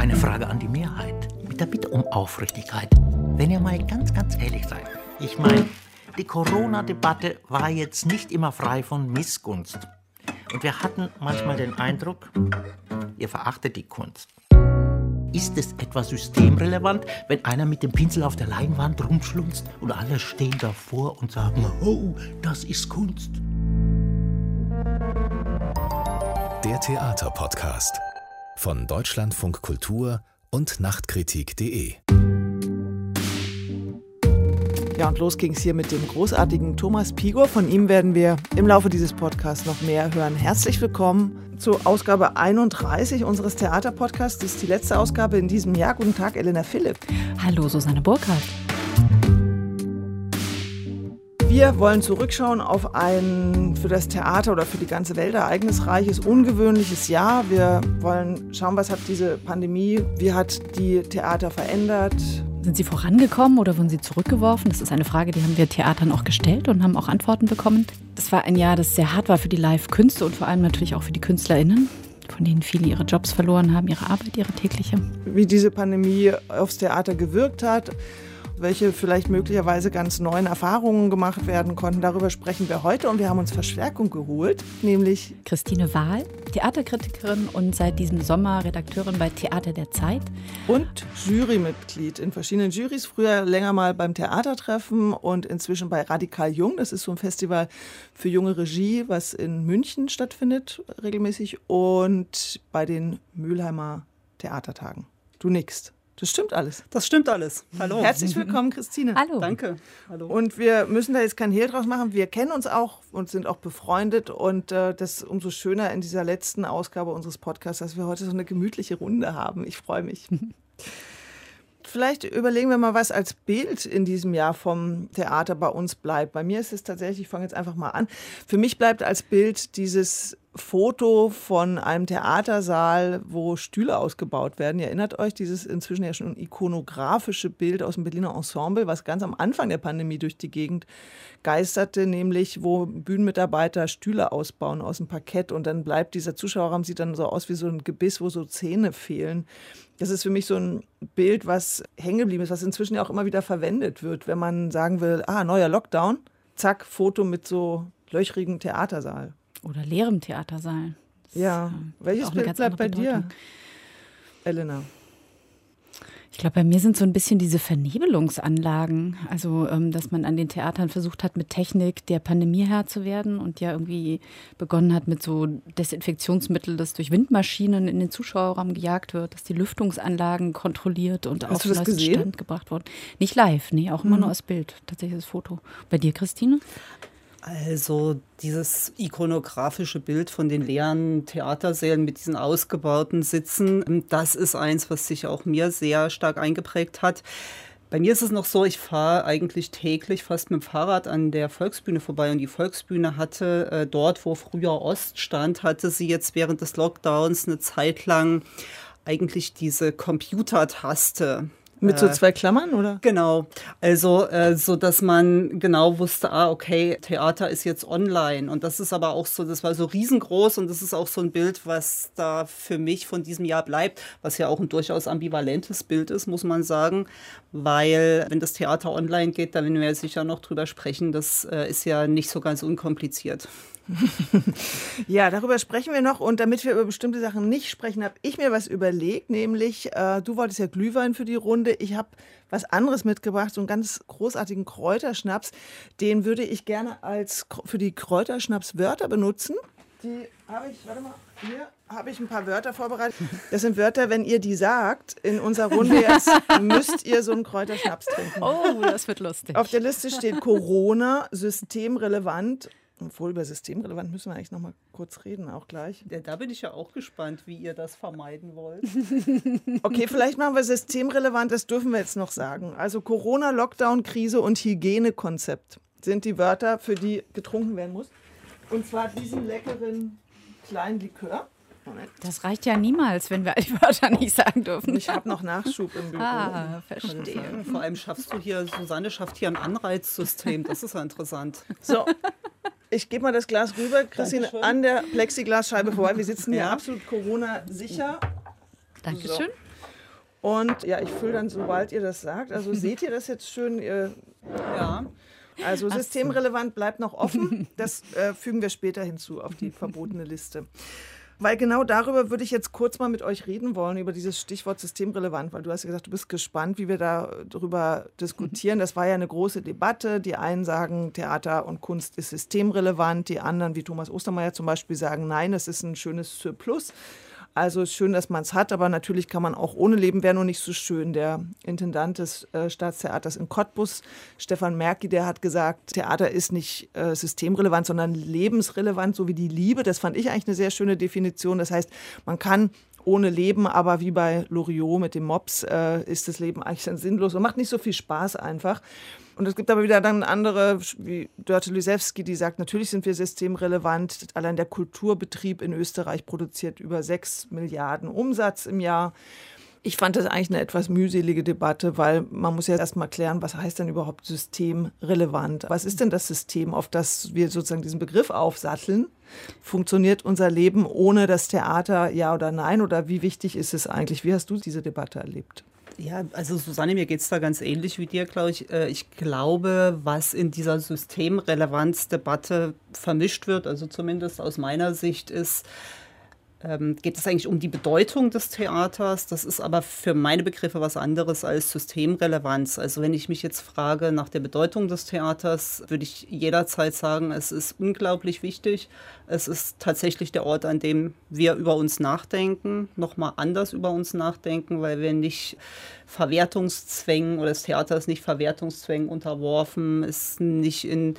Eine Frage an die Mehrheit. Mit der Bitte um Aufrichtigkeit. Wenn ihr mal ganz, ganz ehrlich seid. Ich meine, die Corona-Debatte war jetzt nicht immer frei von Missgunst. Und wir hatten manchmal den Eindruck, ihr verachtet die Kunst. Ist es etwa systemrelevant, wenn einer mit dem Pinsel auf der Leinwand rumschlunzt und alle stehen davor und sagen, oh, das ist Kunst? Der Theaterpodcast von Deutschlandfunk Kultur und Nachtkritik.de. Ja, und los ging es hier mit dem großartigen Thomas Pigor. Von ihm werden wir im Laufe dieses Podcasts noch mehr hören. Herzlich willkommen zur Ausgabe 31 unseres Theaterpodcasts. Das ist die letzte Ausgabe in diesem Jahr. Guten Tag, Elena Philipp. Hallo, Susanne Burkhardt. Wir wollen zurückschauen auf ein für das Theater oder für die ganze Welt ereignisreiches, ungewöhnliches Jahr. Wir wollen schauen, was hat diese Pandemie, wie hat die Theater verändert, sind Sie vorangekommen oder wurden Sie zurückgeworfen? Das ist eine Frage, die haben wir Theatern auch gestellt und haben auch Antworten bekommen. Das war ein Jahr, das sehr hart war für die Live-Künste und vor allem natürlich auch für die KünstlerInnen, von denen viele ihre Jobs verloren haben, ihre Arbeit, ihre tägliche. Wie diese Pandemie aufs Theater gewirkt hat welche vielleicht möglicherweise ganz neuen Erfahrungen gemacht werden konnten. Darüber sprechen wir heute und wir haben uns Verstärkung geholt, nämlich Christine Wahl, Theaterkritikerin und seit diesem Sommer Redakteurin bei Theater der Zeit. Und Jurymitglied in verschiedenen Jurys, früher länger mal beim Theatertreffen und inzwischen bei Radikal Jung. Das ist so ein Festival für junge Regie, was in München stattfindet regelmäßig und bei den Mülheimer Theatertagen. Du nickst. Das stimmt alles. Das stimmt alles. Hallo. Herzlich willkommen, Christine. Hallo. Danke. Hallo. Und wir müssen da jetzt kein Hehl draus machen. Wir kennen uns auch und sind auch befreundet. Und äh, das umso schöner in dieser letzten Ausgabe unseres Podcasts, dass wir heute so eine gemütliche Runde haben. Ich freue mich. Vielleicht überlegen wir mal, was als Bild in diesem Jahr vom Theater bei uns bleibt. Bei mir ist es tatsächlich, ich fange jetzt einfach mal an. Für mich bleibt als Bild dieses Foto von einem Theatersaal, wo Stühle ausgebaut werden. Ihr erinnert euch, dieses inzwischen ja schon ikonografische Bild aus dem Berliner Ensemble, was ganz am Anfang der Pandemie durch die Gegend geisterte, nämlich wo Bühnenmitarbeiter Stühle ausbauen aus dem Parkett und dann bleibt dieser Zuschauerraum, sieht dann so aus wie so ein Gebiss, wo so Zähne fehlen. Das ist für mich so ein Bild, was hängen geblieben ist, was inzwischen ja auch immer wieder verwendet wird, wenn man sagen will, ah, neuer Lockdown, zack, Foto mit so löchrigen Theatersaal. Oder leerem Theatersaal. Das ja. Welches Bild bleibt bei dir, Elena? Ich glaube, bei mir sind so ein bisschen diese Vernebelungsanlagen. Also, ähm, dass man an den Theatern versucht hat, mit Technik der Pandemie Herr zu werden und ja irgendwie begonnen hat mit so Desinfektionsmittel, das durch Windmaschinen in den Zuschauerraum gejagt wird, dass die Lüftungsanlagen kontrolliert und Hast auf neuesten Stand gebracht wurden. Nicht live, nee, auch immer mhm. nur als Bild, tatsächlich das Foto. Bei dir, Christine? Also dieses ikonografische Bild von den leeren Theatersälen mit diesen ausgebauten Sitzen, das ist eins, was sich auch mir sehr stark eingeprägt hat. Bei mir ist es noch so, ich fahre eigentlich täglich fast mit dem Fahrrad an der Volksbühne vorbei und die Volksbühne hatte äh, dort, wo früher Ost stand, hatte sie jetzt während des Lockdowns eine Zeit lang eigentlich diese Computertaste mit so äh, zwei Klammern, oder? Genau. Also, äh, so dass man genau wusste, ah, okay, Theater ist jetzt online. Und das ist aber auch so, das war so riesengroß und das ist auch so ein Bild, was da für mich von diesem Jahr bleibt, was ja auch ein durchaus ambivalentes Bild ist, muss man sagen. Weil, wenn das Theater online geht, da werden wir ja sicher noch drüber sprechen, das äh, ist ja nicht so ganz unkompliziert. ja, darüber sprechen wir noch. Und damit wir über bestimmte Sachen nicht sprechen, habe ich mir was überlegt. Nämlich, äh, du wolltest ja Glühwein für die Runde. Ich habe was anderes mitgebracht, so einen ganz großartigen Kräuterschnaps. Den würde ich gerne als für die Kräuterschnaps-Wörter benutzen. Die habe ich, warte mal, hier habe ich ein paar Wörter vorbereitet. Das sind Wörter, wenn ihr die sagt, in unserer Runde jetzt müsst ihr so einen Kräuterschnaps trinken. Oh, das wird lustig. Auf der Liste steht Corona, systemrelevant obwohl über systemrelevant müssen wir eigentlich noch mal kurz reden, auch gleich. Ja, da bin ich ja auch gespannt, wie ihr das vermeiden wollt. okay, vielleicht machen wir systemrelevant, das dürfen wir jetzt noch sagen. Also Corona, Lockdown, Krise und Hygienekonzept sind die Wörter, für die getrunken werden muss. Und zwar diesen leckeren kleinen Likör. Das reicht ja niemals, wenn wir die Wörter nicht sagen dürfen. Ich habe noch Nachschub im Büro. Ah, verstehe. Vor allem schaffst du hier, Susanne schafft hier ein Anreizsystem. Das ist ja interessant. So, ich gebe mal das Glas rüber, Christine, an der Plexiglasscheibe vorbei. Wir sitzen hier absolut Corona-sicher. Dankeschön. So. Und ja, ich fülle dann, sobald ihr das sagt. Also seht ihr das jetzt schön? Ihr, ja. Also systemrelevant bleibt noch offen. Das äh, fügen wir später hinzu auf die verbotene Liste. Weil genau darüber würde ich jetzt kurz mal mit euch reden wollen, über dieses Stichwort systemrelevant, weil du hast ja gesagt, du bist gespannt, wie wir darüber diskutieren. Das war ja eine große Debatte. Die einen sagen, Theater und Kunst ist systemrelevant, die anderen, wie Thomas Ostermeier zum Beispiel, sagen, nein, es ist ein schönes Surplus. Also ist schön, dass man es hat, aber natürlich kann man auch ohne leben, wäre nur nicht so schön. Der Intendant des äh, Staatstheaters in Cottbus, Stefan Merki, der hat gesagt, Theater ist nicht äh, systemrelevant, sondern lebensrelevant, so wie die Liebe. Das fand ich eigentlich eine sehr schöne Definition. Das heißt, man kann ohne Leben, aber wie bei Loriot mit dem Mops äh, ist das Leben eigentlich dann sinnlos und macht nicht so viel Spaß einfach. Und es gibt aber wieder dann andere, wie Dörte Lysewski, die sagt, natürlich sind wir systemrelevant. Allein der Kulturbetrieb in Österreich produziert über 6 Milliarden Umsatz im Jahr. Ich fand das eigentlich eine etwas mühselige Debatte, weil man muss ja erstmal klären, was heißt denn überhaupt systemrelevant? Was ist denn das System, auf das wir sozusagen diesen Begriff aufsatteln? Funktioniert unser Leben ohne das Theater, ja oder nein? Oder wie wichtig ist es eigentlich? Wie hast du diese Debatte erlebt? Ja, also Susanne, mir geht es da ganz ähnlich wie dir, glaube ich. Äh, ich glaube, was in dieser Systemrelevanzdebatte vermischt wird, also zumindest aus meiner Sicht, ist, ähm, geht es eigentlich um die Bedeutung des Theaters. Das ist aber für meine Begriffe was anderes als Systemrelevanz. Also wenn ich mich jetzt frage nach der Bedeutung des Theaters, würde ich jederzeit sagen, es ist unglaublich wichtig. Es ist tatsächlich der Ort, an dem wir über uns nachdenken, nochmal anders über uns nachdenken, weil wir nicht Verwertungszwängen oder das Theater ist nicht Verwertungszwängen unterworfen, ist nicht in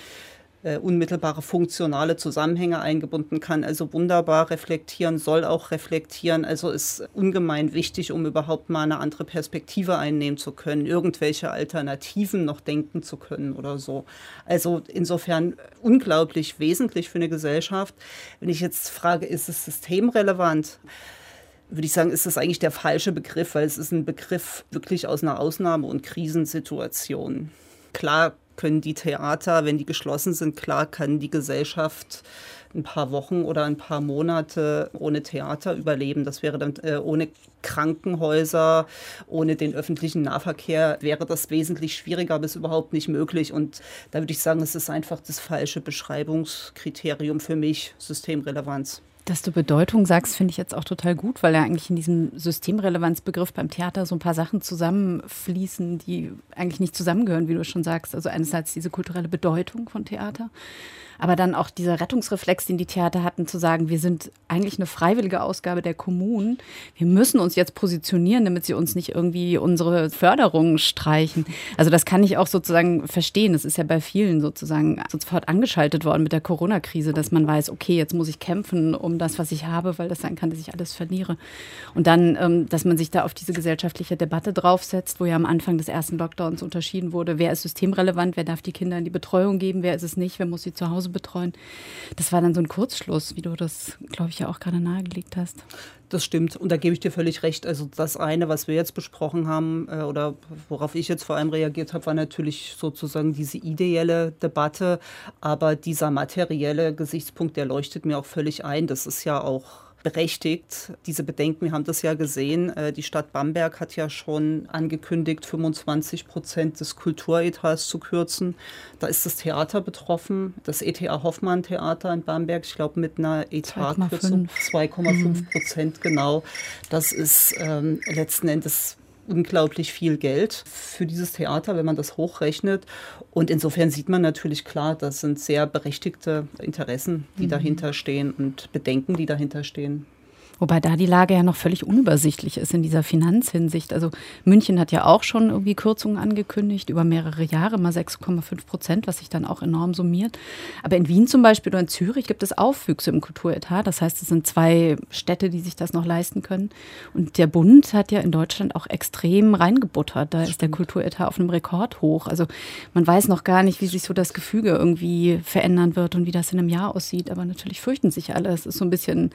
äh, unmittelbare funktionale Zusammenhänge eingebunden kann, also wunderbar reflektieren, soll auch reflektieren, also ist ungemein wichtig, um überhaupt mal eine andere Perspektive einnehmen zu können, irgendwelche Alternativen noch denken zu können oder so. Also insofern unglaublich wesentlich für eine Gesellschaft. Wenn ich jetzt frage, ist es systemrelevant? würde ich sagen, ist das eigentlich der falsche Begriff, weil es ist ein Begriff wirklich aus einer Ausnahme- und Krisensituation. Klar können die Theater, wenn die geschlossen sind, klar kann die Gesellschaft ein paar Wochen oder ein paar Monate ohne Theater überleben. Das wäre dann äh, ohne Krankenhäuser, ohne den öffentlichen Nahverkehr wäre das wesentlich schwieriger bis überhaupt nicht möglich. Und da würde ich sagen, es ist einfach das falsche Beschreibungskriterium für mich, Systemrelevanz. Dass du Bedeutung sagst, finde ich jetzt auch total gut, weil ja eigentlich in diesem Systemrelevanzbegriff beim Theater so ein paar Sachen zusammenfließen, die eigentlich nicht zusammengehören, wie du schon sagst. Also einerseits diese kulturelle Bedeutung von Theater, aber dann auch dieser Rettungsreflex, den die Theater hatten, zu sagen, wir sind eigentlich eine freiwillige Ausgabe der Kommunen. Wir müssen uns jetzt positionieren, damit sie uns nicht irgendwie unsere Förderungen streichen. Also das kann ich auch sozusagen verstehen. Das ist ja bei vielen sozusagen sofort angeschaltet worden mit der Corona-Krise, dass man weiß, okay, jetzt muss ich kämpfen um das, was ich habe, weil das sein kann, dass ich alles verliere. Und dann, ähm, dass man sich da auf diese gesellschaftliche Debatte draufsetzt, wo ja am Anfang des ersten Lockdowns unterschieden wurde, wer ist systemrelevant, wer darf die Kinder in die Betreuung geben, wer ist es nicht, wer muss sie zu Hause betreuen. Das war dann so ein Kurzschluss, wie du das, glaube ich, ja auch gerade nahegelegt hast. Das stimmt. Und da gebe ich dir völlig recht. Also das eine, was wir jetzt besprochen haben äh, oder worauf ich jetzt vor allem reagiert habe, war natürlich sozusagen diese ideelle Debatte. Aber dieser materielle Gesichtspunkt, der leuchtet mir auch völlig ein. Das ist ja auch berechtigt. Diese Bedenken, wir haben das ja gesehen, äh, die Stadt Bamberg hat ja schon angekündigt, 25 Prozent des Kulturetats zu kürzen. Da ist das Theater betroffen, das ETA Hoffmann Theater in Bamberg, ich glaube mit einer Etatkürzung 2,5 Prozent genau. Das ist ähm, letzten Endes unglaublich viel Geld für dieses Theater, wenn man das hochrechnet. Und insofern sieht man natürlich klar, das sind sehr berechtigte Interessen, die mhm. dahinter stehen und Bedenken, die dahinter stehen. Wobei da die Lage ja noch völlig unübersichtlich ist in dieser Finanzhinsicht. Also München hat ja auch schon irgendwie Kürzungen angekündigt, über mehrere Jahre, mal 6,5 Prozent, was sich dann auch enorm summiert. Aber in Wien zum Beispiel oder in Zürich gibt es Aufwüchse im Kulturetat. Das heißt, es sind zwei Städte, die sich das noch leisten können. Und der Bund hat ja in Deutschland auch extrem reingebuttert. Da ist der Kulturetat auf einem Rekord hoch. Also man weiß noch gar nicht, wie sich so das Gefüge irgendwie verändern wird und wie das in einem Jahr aussieht. Aber natürlich fürchten sich alle. Es ist so ein bisschen,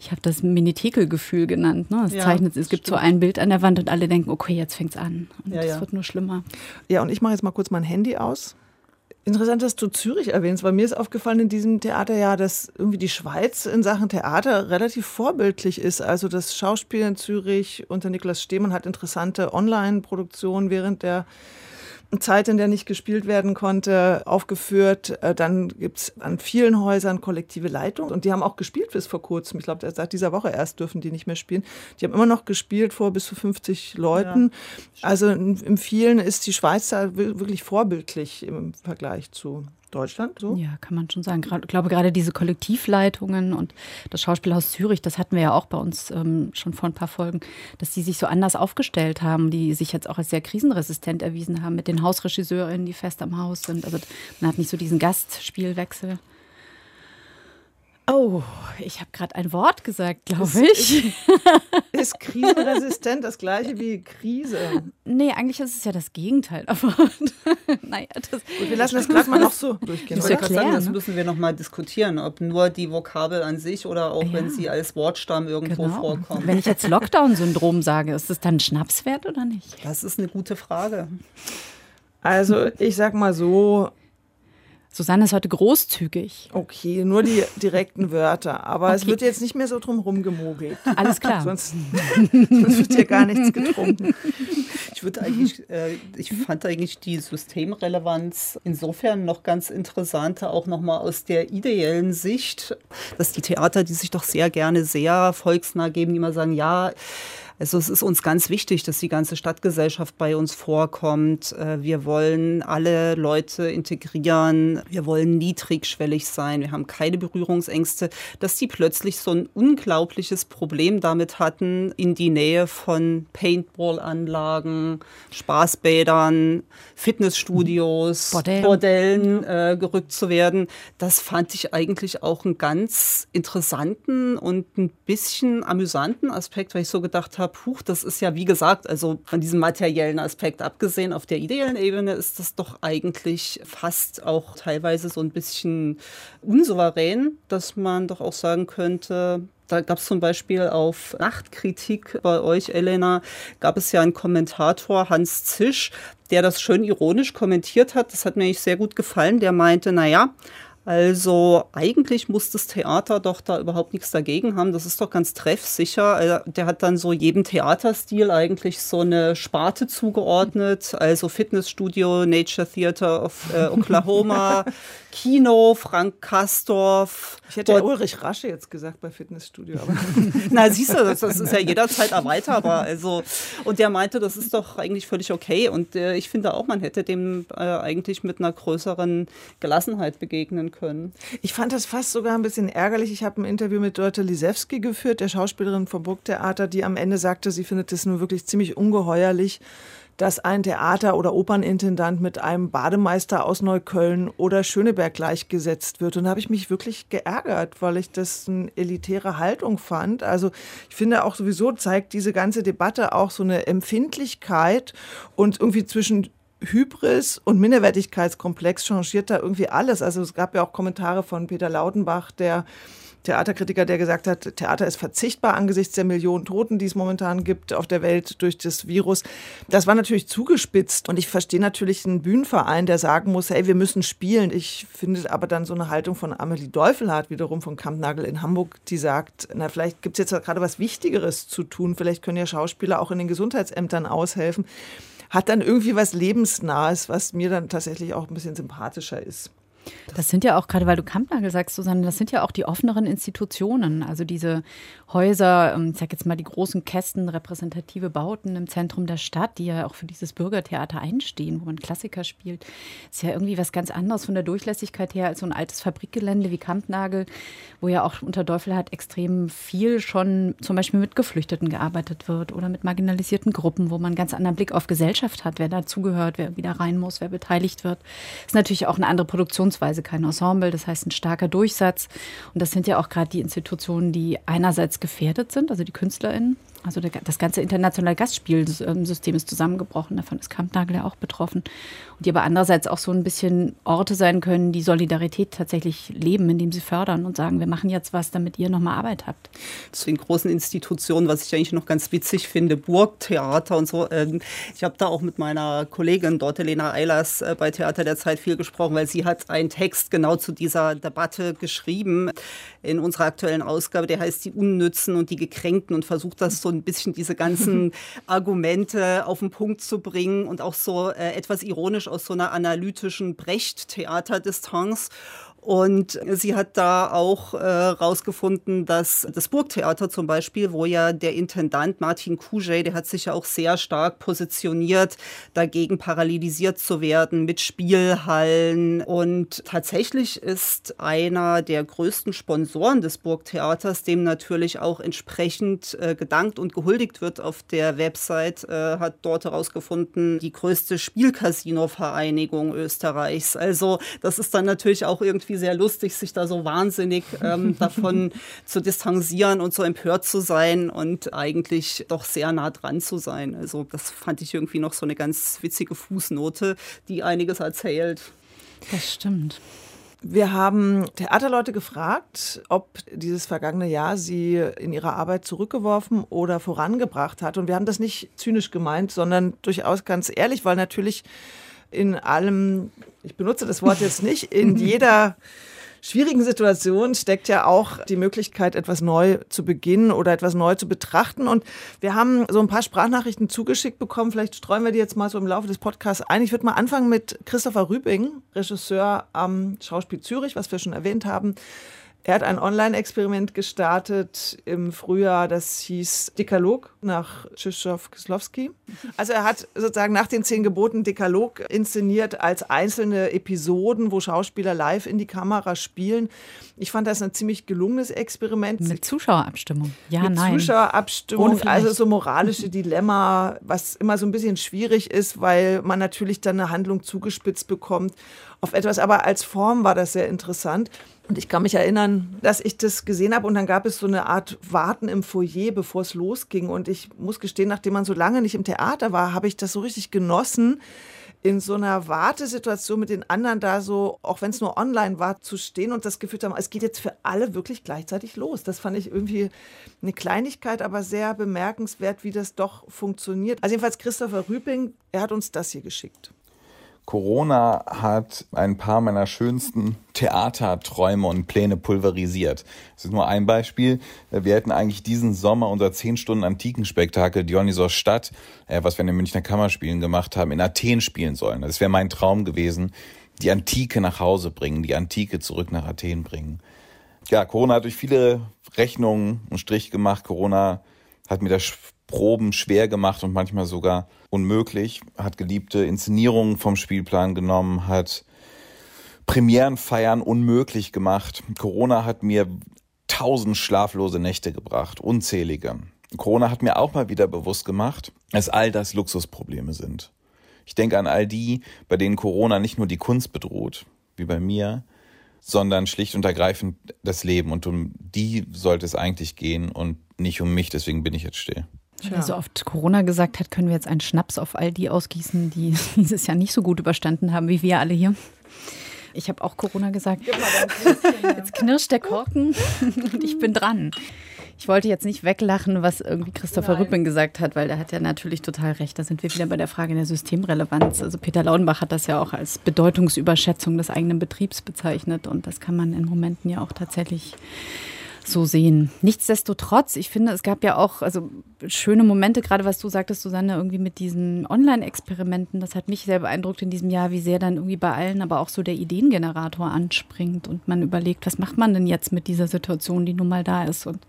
ich habe das Minitekel-Gefühl genannt. Ne? Es ja, zeichnet, es gibt stimmt. so ein Bild an der Wand und alle denken, okay, jetzt fängt es an. Und ja, es ja. wird nur schlimmer. Ja, und ich mache jetzt mal kurz mein Handy aus. Interessant, dass du Zürich erwähnst, weil mir ist aufgefallen in diesem Theaterjahr, dass irgendwie die Schweiz in Sachen Theater relativ vorbildlich ist. Also das Schauspiel in Zürich unter Niklas Stehmann hat interessante Online-Produktionen während der Zeit, in der nicht gespielt werden konnte, aufgeführt. Äh, dann gibt es an vielen Häusern kollektive Leitung und die haben auch gespielt bis vor kurzem. Ich glaube, seit dieser Woche erst dürfen die nicht mehr spielen. Die haben immer noch gespielt vor bis zu 50 Leuten. Ja. Also in, in vielen ist die Schweiz da wirklich vorbildlich im Vergleich zu Deutschland so? Ja, kann man schon sagen. Ich glaube, gerade diese Kollektivleitungen und das Schauspielhaus Zürich, das hatten wir ja auch bei uns ähm, schon vor ein paar Folgen, dass die sich so anders aufgestellt haben, die sich jetzt auch als sehr krisenresistent erwiesen haben mit den Hausregisseurinnen, die fest am Haus sind. Also man hat nicht so diesen Gastspielwechsel. Oh, ich habe gerade ein Wort gesagt, glaube ich. Ist, ist krisenresistent das gleiche wie Krise? Nee, eigentlich ist es ja das Gegenteil davon. naja, das Gut, wir lassen das gerade mal noch so durchgehen. Das, erklären, das ne? müssen wir noch mal diskutieren, ob nur die Vokabel an sich oder auch ja. wenn sie als Wortstamm irgendwo genau. vorkommt. Wenn ich jetzt Lockdown-Syndrom sage, ist das dann Schnapswert oder nicht? Das ist eine gute Frage. Also ich sag mal so, Susanne ist heute großzügig. Okay, nur die direkten Wörter. Aber okay. es wird jetzt nicht mehr so drum rumgemogelt. Alles klar. sonst, sonst wird hier gar nichts getrunken. Ich würde eigentlich, äh, ich fand eigentlich die Systemrelevanz insofern noch ganz interessant, auch nochmal aus der ideellen Sicht, dass die Theater, die sich doch sehr gerne sehr volksnah geben, die immer sagen, ja, also es ist uns ganz wichtig, dass die ganze Stadtgesellschaft bei uns vorkommt. Äh, wir wollen alle Leute integrieren. Wir wollen niedrigschwellig sein. Wir haben keine Berührungsängste. Dass die plötzlich so ein unglaubliches Problem damit hatten, in die Nähe von Paintball-Anlagen, Spaßbädern, Fitnessstudios, Bordellen, Bordellen äh, gerückt zu werden. Das fand ich eigentlich auch einen ganz interessanten und ein bisschen amüsanten Aspekt, weil ich so gedacht habe, habe, huch, das ist ja wie gesagt, also von diesem materiellen Aspekt abgesehen, auf der ideellen Ebene ist das doch eigentlich fast auch teilweise so ein bisschen unsouverän, dass man doch auch sagen könnte, da gab es zum Beispiel auf Nachtkritik bei euch, Elena, gab es ja einen Kommentator, Hans Zisch, der das schön ironisch kommentiert hat. Das hat mir sehr gut gefallen. Der meinte, naja, also eigentlich muss das Theater doch da überhaupt nichts dagegen haben. Das ist doch ganz treffsicher. Äh, der hat dann so jedem Theaterstil eigentlich so eine Sparte zugeordnet. Also Fitnessstudio, Nature Theater of äh, Oklahoma, Kino, Frank Kastorf. Ich hätte ja Ulrich Rasche jetzt gesagt bei Fitnessstudio. Aber Na, siehst du, das, das, ist ja jederzeit erweiterbar. Also, und der meinte, das ist doch eigentlich völlig okay. Und äh, ich finde auch, man hätte dem äh, eigentlich mit einer größeren Gelassenheit begegnen können. Ich fand das fast sogar ein bisschen ärgerlich. Ich habe ein Interview mit Dörte Lisewski geführt, der Schauspielerin vom Burgtheater, die am Ende sagte, sie findet es nur wirklich ziemlich ungeheuerlich, dass ein Theater- oder Opernintendant mit einem Bademeister aus Neukölln oder Schöneberg gleichgesetzt wird. Und da habe ich mich wirklich geärgert, weil ich das eine elitäre Haltung fand. Also ich finde auch sowieso zeigt diese ganze Debatte auch so eine Empfindlichkeit und irgendwie zwischen Hybris und Minderwertigkeitskomplex changiert da irgendwie alles. Also es gab ja auch Kommentare von Peter Lautenbach, der Theaterkritiker, der gesagt hat, Theater ist verzichtbar angesichts der Millionen Toten, die es momentan gibt auf der Welt durch das Virus. Das war natürlich zugespitzt und ich verstehe natürlich einen Bühnenverein, der sagen muss, hey, wir müssen spielen. Ich finde aber dann so eine Haltung von Amelie Deufelhardt wiederum von Kampnagel in Hamburg, die sagt, na vielleicht gibt es jetzt gerade was Wichtigeres zu tun. Vielleicht können ja Schauspieler auch in den Gesundheitsämtern aushelfen. Hat dann irgendwie was Lebensnahes, was mir dann tatsächlich auch ein bisschen sympathischer ist. Das sind ja auch, gerade weil du Kampnagel sagst, Susanne, das sind ja auch die offeneren Institutionen. Also diese Häuser, ähm, ich sag jetzt mal die großen Kästen, repräsentative Bauten im Zentrum der Stadt, die ja auch für dieses Bürgertheater einstehen, wo man Klassiker spielt, ist ja irgendwie was ganz anderes von der Durchlässigkeit her als so ein altes Fabrikgelände wie Kampnagel, wo ja auch unter Deufelhardt extrem viel schon zum Beispiel mit Geflüchteten gearbeitet wird oder mit marginalisierten Gruppen, wo man ganz anderen Blick auf Gesellschaft hat, wer dazugehört, wer wieder rein muss, wer beteiligt wird. Ist natürlich auch eine andere Produktionsweise, kein Ensemble, das heißt ein starker Durchsatz. Und das sind ja auch gerade die Institutionen, die einerseits gefährdet sind, also die KünstlerInnen, Also der, das ganze internationale Gastspielsystem ist zusammengebrochen. Davon ist Kampnagel ja auch betroffen. Und die aber andererseits auch so ein bisschen Orte sein können, die Solidarität tatsächlich leben, indem sie fördern und sagen, wir machen jetzt was, damit ihr nochmal Arbeit habt. Zu den großen Institutionen, was ich eigentlich noch ganz witzig finde, Burgtheater und so. Ähm, ich habe da auch mit meiner Kollegin dort, Helena Eilers, äh, bei Theater der Zeit viel gesprochen, weil sie hat einen Text genau zu dieser Debatte geschrieben in unserer aktuellen Ausgabe, der heißt Die Unnützen und die Gekränkten und versucht das so ein bisschen diese ganzen Argumente auf den Punkt zu bringen und auch so äh, etwas ironisch aus so einer analytischen Brecht-Theaterdistanz. Und sie hat da auch äh, rausgefunden, dass das Burgtheater zum Beispiel, wo ja der Intendant Martin Kujet, der hat sich ja auch sehr stark positioniert, dagegen parallelisiert zu werden mit Spielhallen. Und tatsächlich ist einer der größten Sponsoren des Burgtheaters, dem natürlich auch entsprechend äh, gedankt und gehuldigt wird auf der Website, äh, hat dort herausgefunden, die größte Spielcasino-Vereinigung Österreichs. Also das ist dann natürlich auch irgendwie sehr lustig, sich da so wahnsinnig ähm, davon zu distanzieren und so empört zu sein und eigentlich doch sehr nah dran zu sein. Also das fand ich irgendwie noch so eine ganz witzige Fußnote, die einiges erzählt. Das stimmt. Wir haben Theaterleute gefragt, ob dieses vergangene Jahr sie in ihrer Arbeit zurückgeworfen oder vorangebracht hat. Und wir haben das nicht zynisch gemeint, sondern durchaus ganz ehrlich, weil natürlich in allem, ich benutze das Wort jetzt nicht, in jeder schwierigen Situation steckt ja auch die Möglichkeit, etwas neu zu beginnen oder etwas neu zu betrachten. Und wir haben so ein paar Sprachnachrichten zugeschickt bekommen. Vielleicht streuen wir die jetzt mal so im Laufe des Podcasts ein. Ich würde mal anfangen mit Christopher Rübing, Regisseur am Schauspiel Zürich, was wir schon erwähnt haben. Er hat ein Online-Experiment gestartet im Frühjahr, das hieß Dekalog nach Tschischow Kislowski. Also er hat sozusagen nach den zehn Geboten Dekalog inszeniert als einzelne Episoden, wo Schauspieler live in die Kamera spielen. Ich fand das ein ziemlich gelungenes Experiment. Mit Zuschauerabstimmung. Ja, Mit nein. Zuschauerabstimmung, also so moralische Dilemma, was immer so ein bisschen schwierig ist, weil man natürlich dann eine Handlung zugespitzt bekommt auf etwas. Aber als Form war das sehr interessant. Und ich kann mich erinnern, dass ich das gesehen habe und dann gab es so eine Art Warten im Foyer, bevor es losging. Und ich muss gestehen, nachdem man so lange nicht im Theater war, habe ich das so richtig genossen, in so einer Wartesituation mit den anderen da so, auch wenn es nur online war, zu stehen und das Gefühl zu haben, es geht jetzt für alle wirklich gleichzeitig los. Das fand ich irgendwie eine Kleinigkeit, aber sehr bemerkenswert, wie das doch funktioniert. Also jedenfalls Christopher Rübing, er hat uns das hier geschickt. Corona hat ein paar meiner schönsten Theaterträume und Pläne pulverisiert. Das ist nur ein Beispiel. Wir hätten eigentlich diesen Sommer unser 10 Stunden Antikenspektakel Dionysos Stadt, äh, was wir in den Münchner Kammerspielen gemacht haben, in Athen spielen sollen. Das wäre mein Traum gewesen. Die Antike nach Hause bringen, die Antike zurück nach Athen bringen. Ja, Corona hat durch viele Rechnungen einen Strich gemacht. Corona hat mir das Proben schwer gemacht und manchmal sogar unmöglich, hat geliebte Inszenierungen vom Spielplan genommen, hat Premierenfeiern unmöglich gemacht. Corona hat mir tausend schlaflose Nächte gebracht, unzählige. Corona hat mir auch mal wieder bewusst gemacht, dass all das Luxusprobleme sind. Ich denke an all die, bei denen Corona nicht nur die Kunst bedroht, wie bei mir, sondern schlicht und ergreifend das Leben. Und um die sollte es eigentlich gehen und nicht um mich. Deswegen bin ich jetzt still. Weil er so oft Corona gesagt hat, können wir jetzt einen Schnaps auf all die ausgießen, die dieses Jahr nicht so gut überstanden haben wie wir alle hier. Ich habe auch Corona gesagt. Jetzt knirscht der Korken und ich bin dran. Ich wollte jetzt nicht weglachen, was irgendwie Christopher Nein. Rüpping gesagt hat, weil da hat er natürlich total recht. Da sind wir wieder bei der Frage der Systemrelevanz. Also Peter Laudenbach hat das ja auch als Bedeutungsüberschätzung des eigenen Betriebs bezeichnet und das kann man in Momenten ja auch tatsächlich so sehen. Nichtsdestotrotz, ich finde, es gab ja auch also schöne Momente, gerade was du sagtest, Susanne, irgendwie mit diesen Online-Experimenten. Das hat mich sehr beeindruckt in diesem Jahr, wie sehr dann irgendwie bei allen aber auch so der Ideengenerator anspringt und man überlegt, was macht man denn jetzt mit dieser Situation, die nun mal da ist und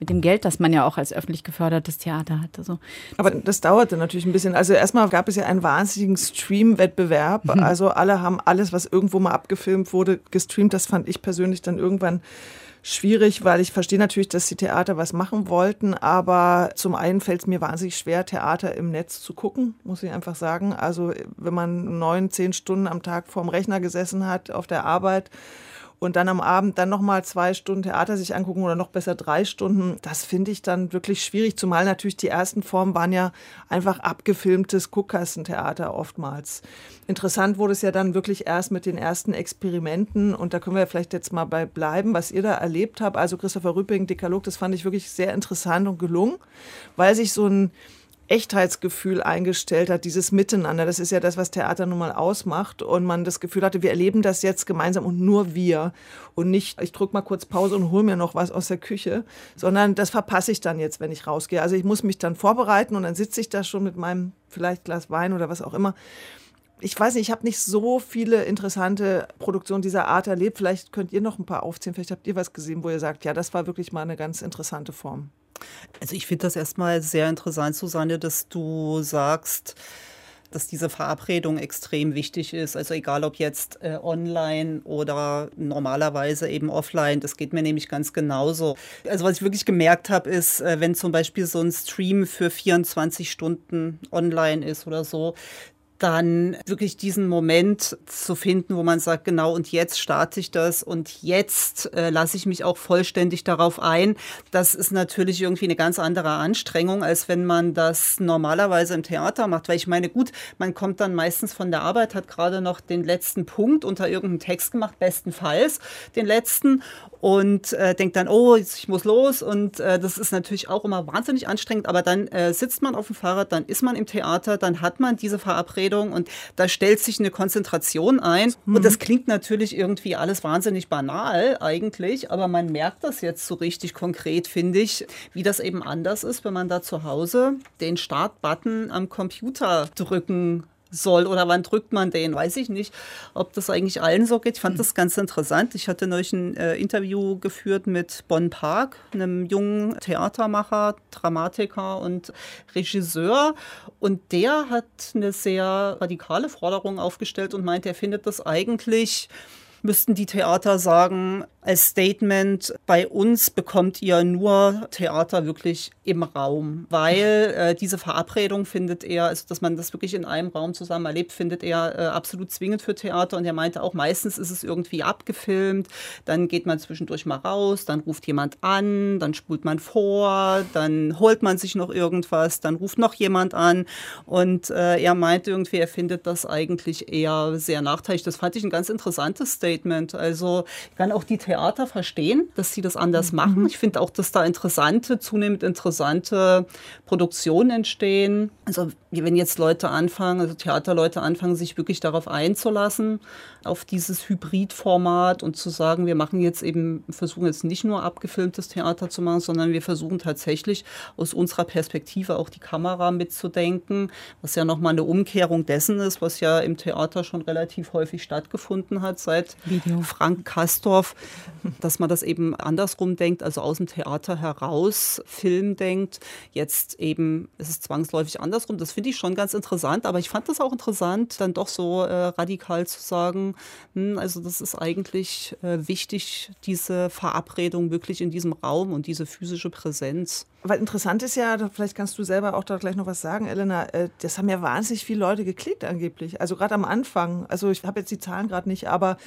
mit dem Geld, das man ja auch als öffentlich gefördertes Theater hat. Also, aber das dauerte natürlich ein bisschen. Also erstmal gab es ja einen wahnsinnigen Stream-Wettbewerb. Mhm. Also alle haben alles, was irgendwo mal abgefilmt wurde, gestreamt. Das fand ich persönlich dann irgendwann schwierig, weil ich verstehe natürlich, dass die Theater was machen wollten, aber zum einen fällt es mir wahnsinnig schwer, Theater im Netz zu gucken, muss ich einfach sagen. Also wenn man neun, zehn Stunden am Tag vorm Rechner gesessen hat, auf der Arbeit und dann am Abend dann nochmal zwei Stunden Theater sich angucken oder noch besser drei Stunden, das finde ich dann wirklich schwierig, zumal natürlich die ersten Formen waren ja einfach abgefilmtes Guckkastentheater oftmals. Interessant wurde es ja dann wirklich erst mit den ersten Experimenten und da können wir vielleicht jetzt mal bei bleiben, was ihr da erlebt habt. Also Christopher Rüpping, Dekalog, das fand ich wirklich sehr interessant und gelungen, weil sich so ein Echtheitsgefühl eingestellt hat, dieses Miteinander. Das ist ja das, was Theater nun mal ausmacht. Und man das Gefühl hatte, wir erleben das jetzt gemeinsam und nur wir. Und nicht, ich drücke mal kurz Pause und hole mir noch was aus der Küche, sondern das verpasse ich dann jetzt, wenn ich rausgehe. Also ich muss mich dann vorbereiten und dann sitze ich da schon mit meinem vielleicht Glas Wein oder was auch immer. Ich weiß nicht, ich habe nicht so viele interessante Produktionen dieser Art erlebt. Vielleicht könnt ihr noch ein paar aufzählen. Vielleicht habt ihr was gesehen, wo ihr sagt, ja, das war wirklich mal eine ganz interessante Form. Also ich finde das erstmal sehr interessant, Susanne, dass du sagst, dass diese Verabredung extrem wichtig ist. Also egal ob jetzt äh, online oder normalerweise eben offline, das geht mir nämlich ganz genauso. Also was ich wirklich gemerkt habe, ist, äh, wenn zum Beispiel so ein Stream für 24 Stunden online ist oder so, dann wirklich diesen Moment zu finden, wo man sagt, genau, und jetzt starte ich das und jetzt äh, lasse ich mich auch vollständig darauf ein. Das ist natürlich irgendwie eine ganz andere Anstrengung, als wenn man das normalerweise im Theater macht. Weil ich meine, gut, man kommt dann meistens von der Arbeit, hat gerade noch den letzten Punkt unter irgendeinem Text gemacht, bestenfalls den letzten und äh, denkt dann, oh, ich muss los. Und äh, das ist natürlich auch immer wahnsinnig anstrengend. Aber dann äh, sitzt man auf dem Fahrrad, dann ist man im Theater, dann hat man diese Verabredung und da stellt sich eine Konzentration ein. Mhm. Und das klingt natürlich irgendwie alles wahnsinnig banal eigentlich, aber man merkt das jetzt so richtig konkret, finde ich, wie das eben anders ist, wenn man da zu Hause den Startbutton am Computer drücken soll oder wann drückt man den, weiß ich nicht, ob das eigentlich allen so geht. Ich fand hm. das ganz interessant. Ich hatte neulich ein äh, Interview geführt mit Bon Park, einem jungen Theatermacher, Dramatiker und Regisseur und der hat eine sehr radikale Forderung aufgestellt und meint, er findet das eigentlich müssten die Theater sagen, als Statement, bei uns bekommt ihr nur Theater wirklich im Raum, weil äh, diese Verabredung findet er, also dass man das wirklich in einem Raum zusammen erlebt, findet er äh, absolut zwingend für Theater. Und er meinte auch, meistens ist es irgendwie abgefilmt, dann geht man zwischendurch mal raus, dann ruft jemand an, dann spult man vor, dann holt man sich noch irgendwas, dann ruft noch jemand an. Und äh, er meinte irgendwie, er findet das eigentlich eher sehr nachteilig. Das fand ich ein ganz interessantes Statement. Also kann auch die Theater Theater verstehen, dass sie das anders mhm. machen. Ich finde auch, dass da interessante, zunehmend interessante Produktionen entstehen. Also wenn jetzt Leute anfangen, also Theaterleute anfangen, sich wirklich darauf einzulassen, auf dieses Hybridformat und zu sagen, wir machen jetzt eben, versuchen jetzt nicht nur abgefilmtes Theater zu machen, sondern wir versuchen tatsächlich aus unserer Perspektive auch die Kamera mitzudenken, was ja nochmal eine Umkehrung dessen ist, was ja im Theater schon relativ häufig stattgefunden hat, seit Video. Frank Kastorf dass man das eben andersrum denkt, also aus dem Theater heraus Film denkt. Jetzt eben ist es zwangsläufig andersrum. Das finde ich schon ganz interessant, aber ich fand das auch interessant, dann doch so äh, radikal zu sagen, hm, also das ist eigentlich äh, wichtig, diese Verabredung wirklich in diesem Raum und diese physische Präsenz. Weil interessant ist ja, vielleicht kannst du selber auch da gleich noch was sagen, Elena, äh, das haben ja wahnsinnig viele Leute geklickt angeblich. Also gerade am Anfang, also ich habe jetzt die Zahlen gerade nicht, aber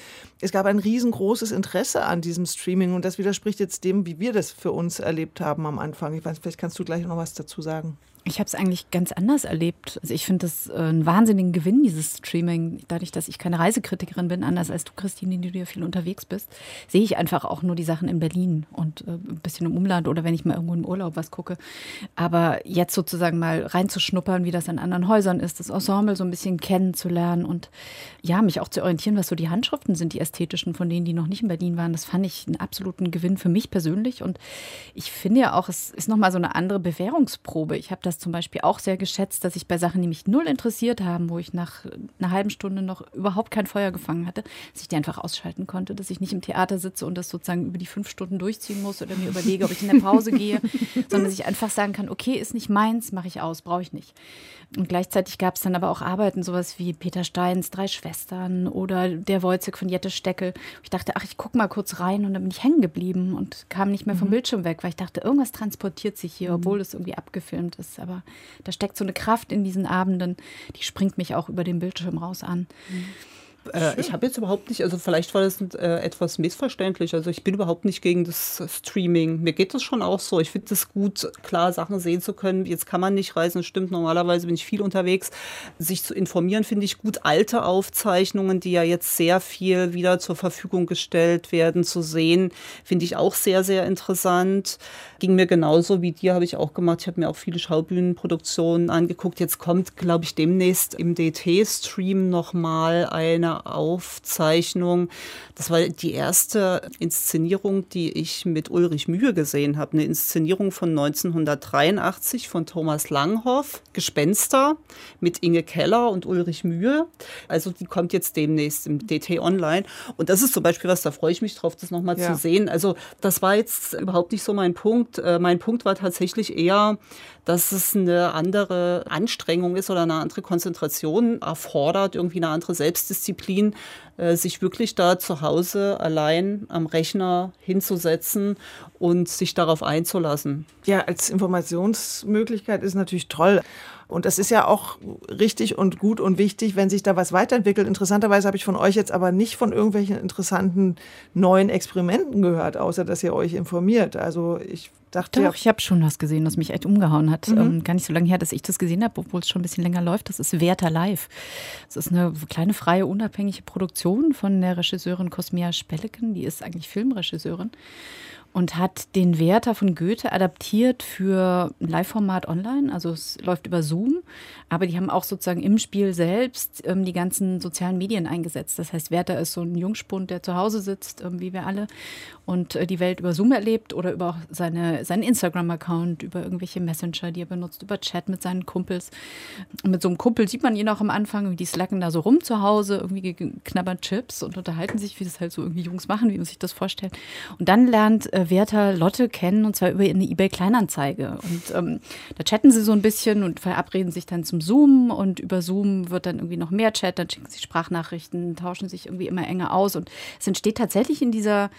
es gab ein riesengroßes Interesse an diesem Streaming und das widerspricht jetzt dem, wie wir das für uns erlebt haben am Anfang. Ich weiß, vielleicht kannst du gleich noch was dazu sagen. Ich habe es eigentlich ganz anders erlebt. Also ich finde das äh, einen wahnsinnigen Gewinn, dieses Streaming. Dadurch, dass ich keine Reisekritikerin bin, anders als du, Christine, die du ja viel unterwegs bist, sehe ich einfach auch nur die Sachen in Berlin und äh, ein bisschen im Umland oder wenn ich mal irgendwo im Urlaub was gucke. Aber jetzt sozusagen mal reinzuschnuppern, wie das an anderen Häusern ist, das Ensemble so ein bisschen kennenzulernen und ja, mich auch zu orientieren, was so die Handschriften sind, die ästhetischen, von denen, die noch nicht in Berlin waren, das fand ich einen absoluten Gewinn für mich persönlich. Und ich finde ja auch, es ist nochmal so eine andere Bewährungsprobe. Ich habe das zum Beispiel auch sehr geschätzt, dass ich bei Sachen, die mich null interessiert haben, wo ich nach einer halben Stunde noch überhaupt kein Feuer gefangen hatte, dass ich die einfach ausschalten konnte, dass ich nicht im Theater sitze und das sozusagen über die fünf Stunden durchziehen muss oder mir überlege, ob ich in der Pause gehe, sondern dass ich einfach sagen kann, okay, ist nicht meins, mache ich aus, brauche ich nicht. Und gleichzeitig gab es dann aber auch Arbeiten, sowas wie Peter Steins Drei Schwestern oder der Wojcik von Jette Steckel. Ich dachte, ach, ich gucke mal kurz rein und dann bin ich hängen geblieben und kam nicht mehr vom mhm. Bildschirm weg, weil ich dachte, irgendwas transportiert sich hier, obwohl es irgendwie abgefilmt ist. Aber da steckt so eine Kraft in diesen Abenden, die springt mich auch über den Bildschirm raus an. Mhm. Äh, ich habe jetzt überhaupt nicht, also vielleicht war das äh, etwas missverständlich. Also ich bin überhaupt nicht gegen das Streaming. Mir geht das schon auch so. Ich finde es gut, klar Sachen sehen zu können. Jetzt kann man nicht reisen, stimmt. Normalerweise bin ich viel unterwegs. Sich zu informieren finde ich gut. Alte Aufzeichnungen, die ja jetzt sehr viel wieder zur Verfügung gestellt werden, zu sehen, finde ich auch sehr, sehr interessant. Ging mir genauso wie dir, habe ich auch gemacht. Ich habe mir auch viele Schaubühnenproduktionen angeguckt. Jetzt kommt, glaube ich, demnächst im DT-Stream nochmal eine Aufzeichnung. Das war die erste Inszenierung, die ich mit Ulrich Mühe gesehen habe. Eine Inszenierung von 1983 von Thomas Langhoff, Gespenster mit Inge Keller und Ulrich Mühe. Also die kommt jetzt demnächst im DT Online. Und das ist zum Beispiel was, da freue ich mich drauf, das nochmal ja. zu sehen. Also das war jetzt überhaupt nicht so mein Punkt. Äh, mein Punkt war tatsächlich eher, dass es eine andere Anstrengung ist oder eine andere Konzentration erfordert, irgendwie eine andere Selbstdisziplin, sich wirklich da zu Hause allein am Rechner hinzusetzen und sich darauf einzulassen. Ja, als Informationsmöglichkeit ist natürlich toll. Und das ist ja auch richtig und gut und wichtig, wenn sich da was weiterentwickelt. Interessanterweise habe ich von euch jetzt aber nicht von irgendwelchen interessanten neuen Experimenten gehört, außer dass ihr euch informiert. Also ich dachte. Doch, ja, ich habe schon was gesehen, das mich echt umgehauen hat. Mhm. Ähm, gar nicht so lange her, dass ich das gesehen habe, obwohl es schon ein bisschen länger läuft. Das ist Werther Live. Das ist eine kleine, freie, unabhängige Produktion von der Regisseurin Cosmia Spelleken. Die ist eigentlich Filmregisseurin und hat den Werther von Goethe adaptiert für ein Live-Format online. Also es läuft über Zoom, aber die haben auch sozusagen im Spiel selbst ähm, die ganzen sozialen Medien eingesetzt. Das heißt, Werther ist so ein Jungspund, der zu Hause sitzt, ähm, wie wir alle, und äh, die Welt über Zoom erlebt oder über seine, seinen Instagram-Account, über irgendwelche Messenger, die er benutzt, über Chat mit seinen Kumpels. Und mit so einem Kumpel sieht man ihn auch am Anfang, wie die slacken da so rum zu Hause, irgendwie knabbern Chips und unterhalten sich, wie das halt so irgendwie Jungs machen, wie man sich das vorstellt. Und dann lernt äh, Werther Lotte kennen und zwar über eine eBay-Kleinanzeige. Und ähm, da chatten sie so ein bisschen und verabreden sich dann zum Zoom. Und über Zoom wird dann irgendwie noch mehr Chat, dann schicken sie Sprachnachrichten, tauschen sich irgendwie immer enger aus. Und es entsteht tatsächlich in dieser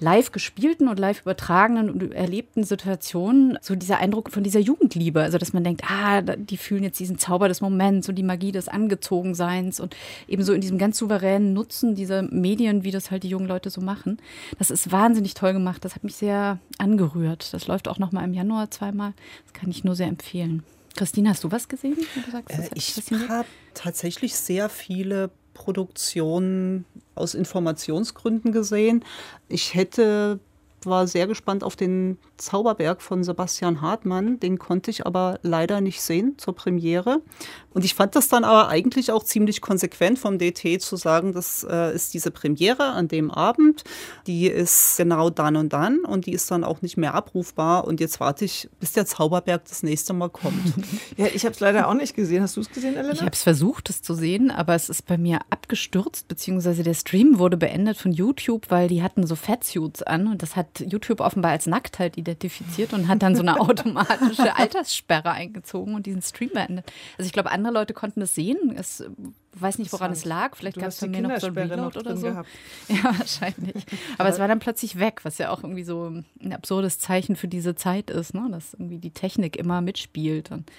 live gespielten und live übertragenen und erlebten Situationen so dieser Eindruck von dieser Jugendliebe. Also, dass man denkt, ah, die fühlen jetzt diesen Zauber des Moments und die Magie des Angezogenseins und ebenso in diesem ganz souveränen Nutzen dieser Medien, wie das halt die jungen Leute so machen. Das ist wahnsinnig toll gemacht. Das hat mich sehr angerührt. Das läuft auch noch mal im Januar zweimal. Das kann ich nur sehr empfehlen. Christine, hast du was gesehen? Du sagst, äh, ich habe tatsächlich sehr viele Produktionen aus Informationsgründen gesehen. Ich hätte war sehr gespannt auf den Zauberberg von Sebastian Hartmann. Den konnte ich aber leider nicht sehen zur Premiere. Und ich fand das dann aber eigentlich auch ziemlich konsequent vom DT zu sagen, das äh, ist diese Premiere an dem Abend. Die ist genau dann und dann und die ist dann auch nicht mehr abrufbar. Und jetzt warte ich, bis der Zauberberg das nächste Mal kommt. ja, ich habe es leider auch nicht gesehen. Hast du es gesehen, Elena? Ich habe es versucht, es zu sehen, aber es ist bei mir abgestürzt, beziehungsweise der Stream wurde beendet von YouTube, weil die hatten so Fatsuits an und das hat YouTube offenbar als Nacktheit identifiziert und hat dann so eine automatische Alterssperre eingezogen und diesen Stream beendet. Also ich glaube, andere Leute konnten das sehen. Es weiß nicht, woran es lag. Vielleicht gab es bei mir noch so ein Reload oder so. Gehabt. Ja, wahrscheinlich. Aber es war dann plötzlich weg, was ja auch irgendwie so ein absurdes Zeichen für diese Zeit ist, ne? dass irgendwie die Technik immer mitspielt. Und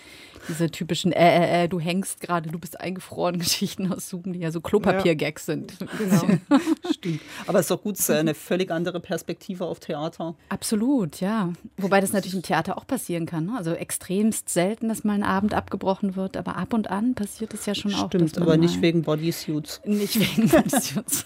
diese typischen, äh, äh, äh, du hängst gerade, du bist eingefroren Geschichten aus Zoom, die ja so Klopapier-Gags sind. Genau. Stimmt. Aber es ist doch gut, es ist eine völlig andere Perspektive auf Theater. Absolut, ja. Wobei das natürlich im Theater auch passieren kann. Ne? Also extremst selten, dass mal ein Abend abgebrochen wird, aber ab und an passiert es ja schon Stimmt, auch. Stimmt, aber nicht wegen Bodysuits. Nicht wegen Bodysuits.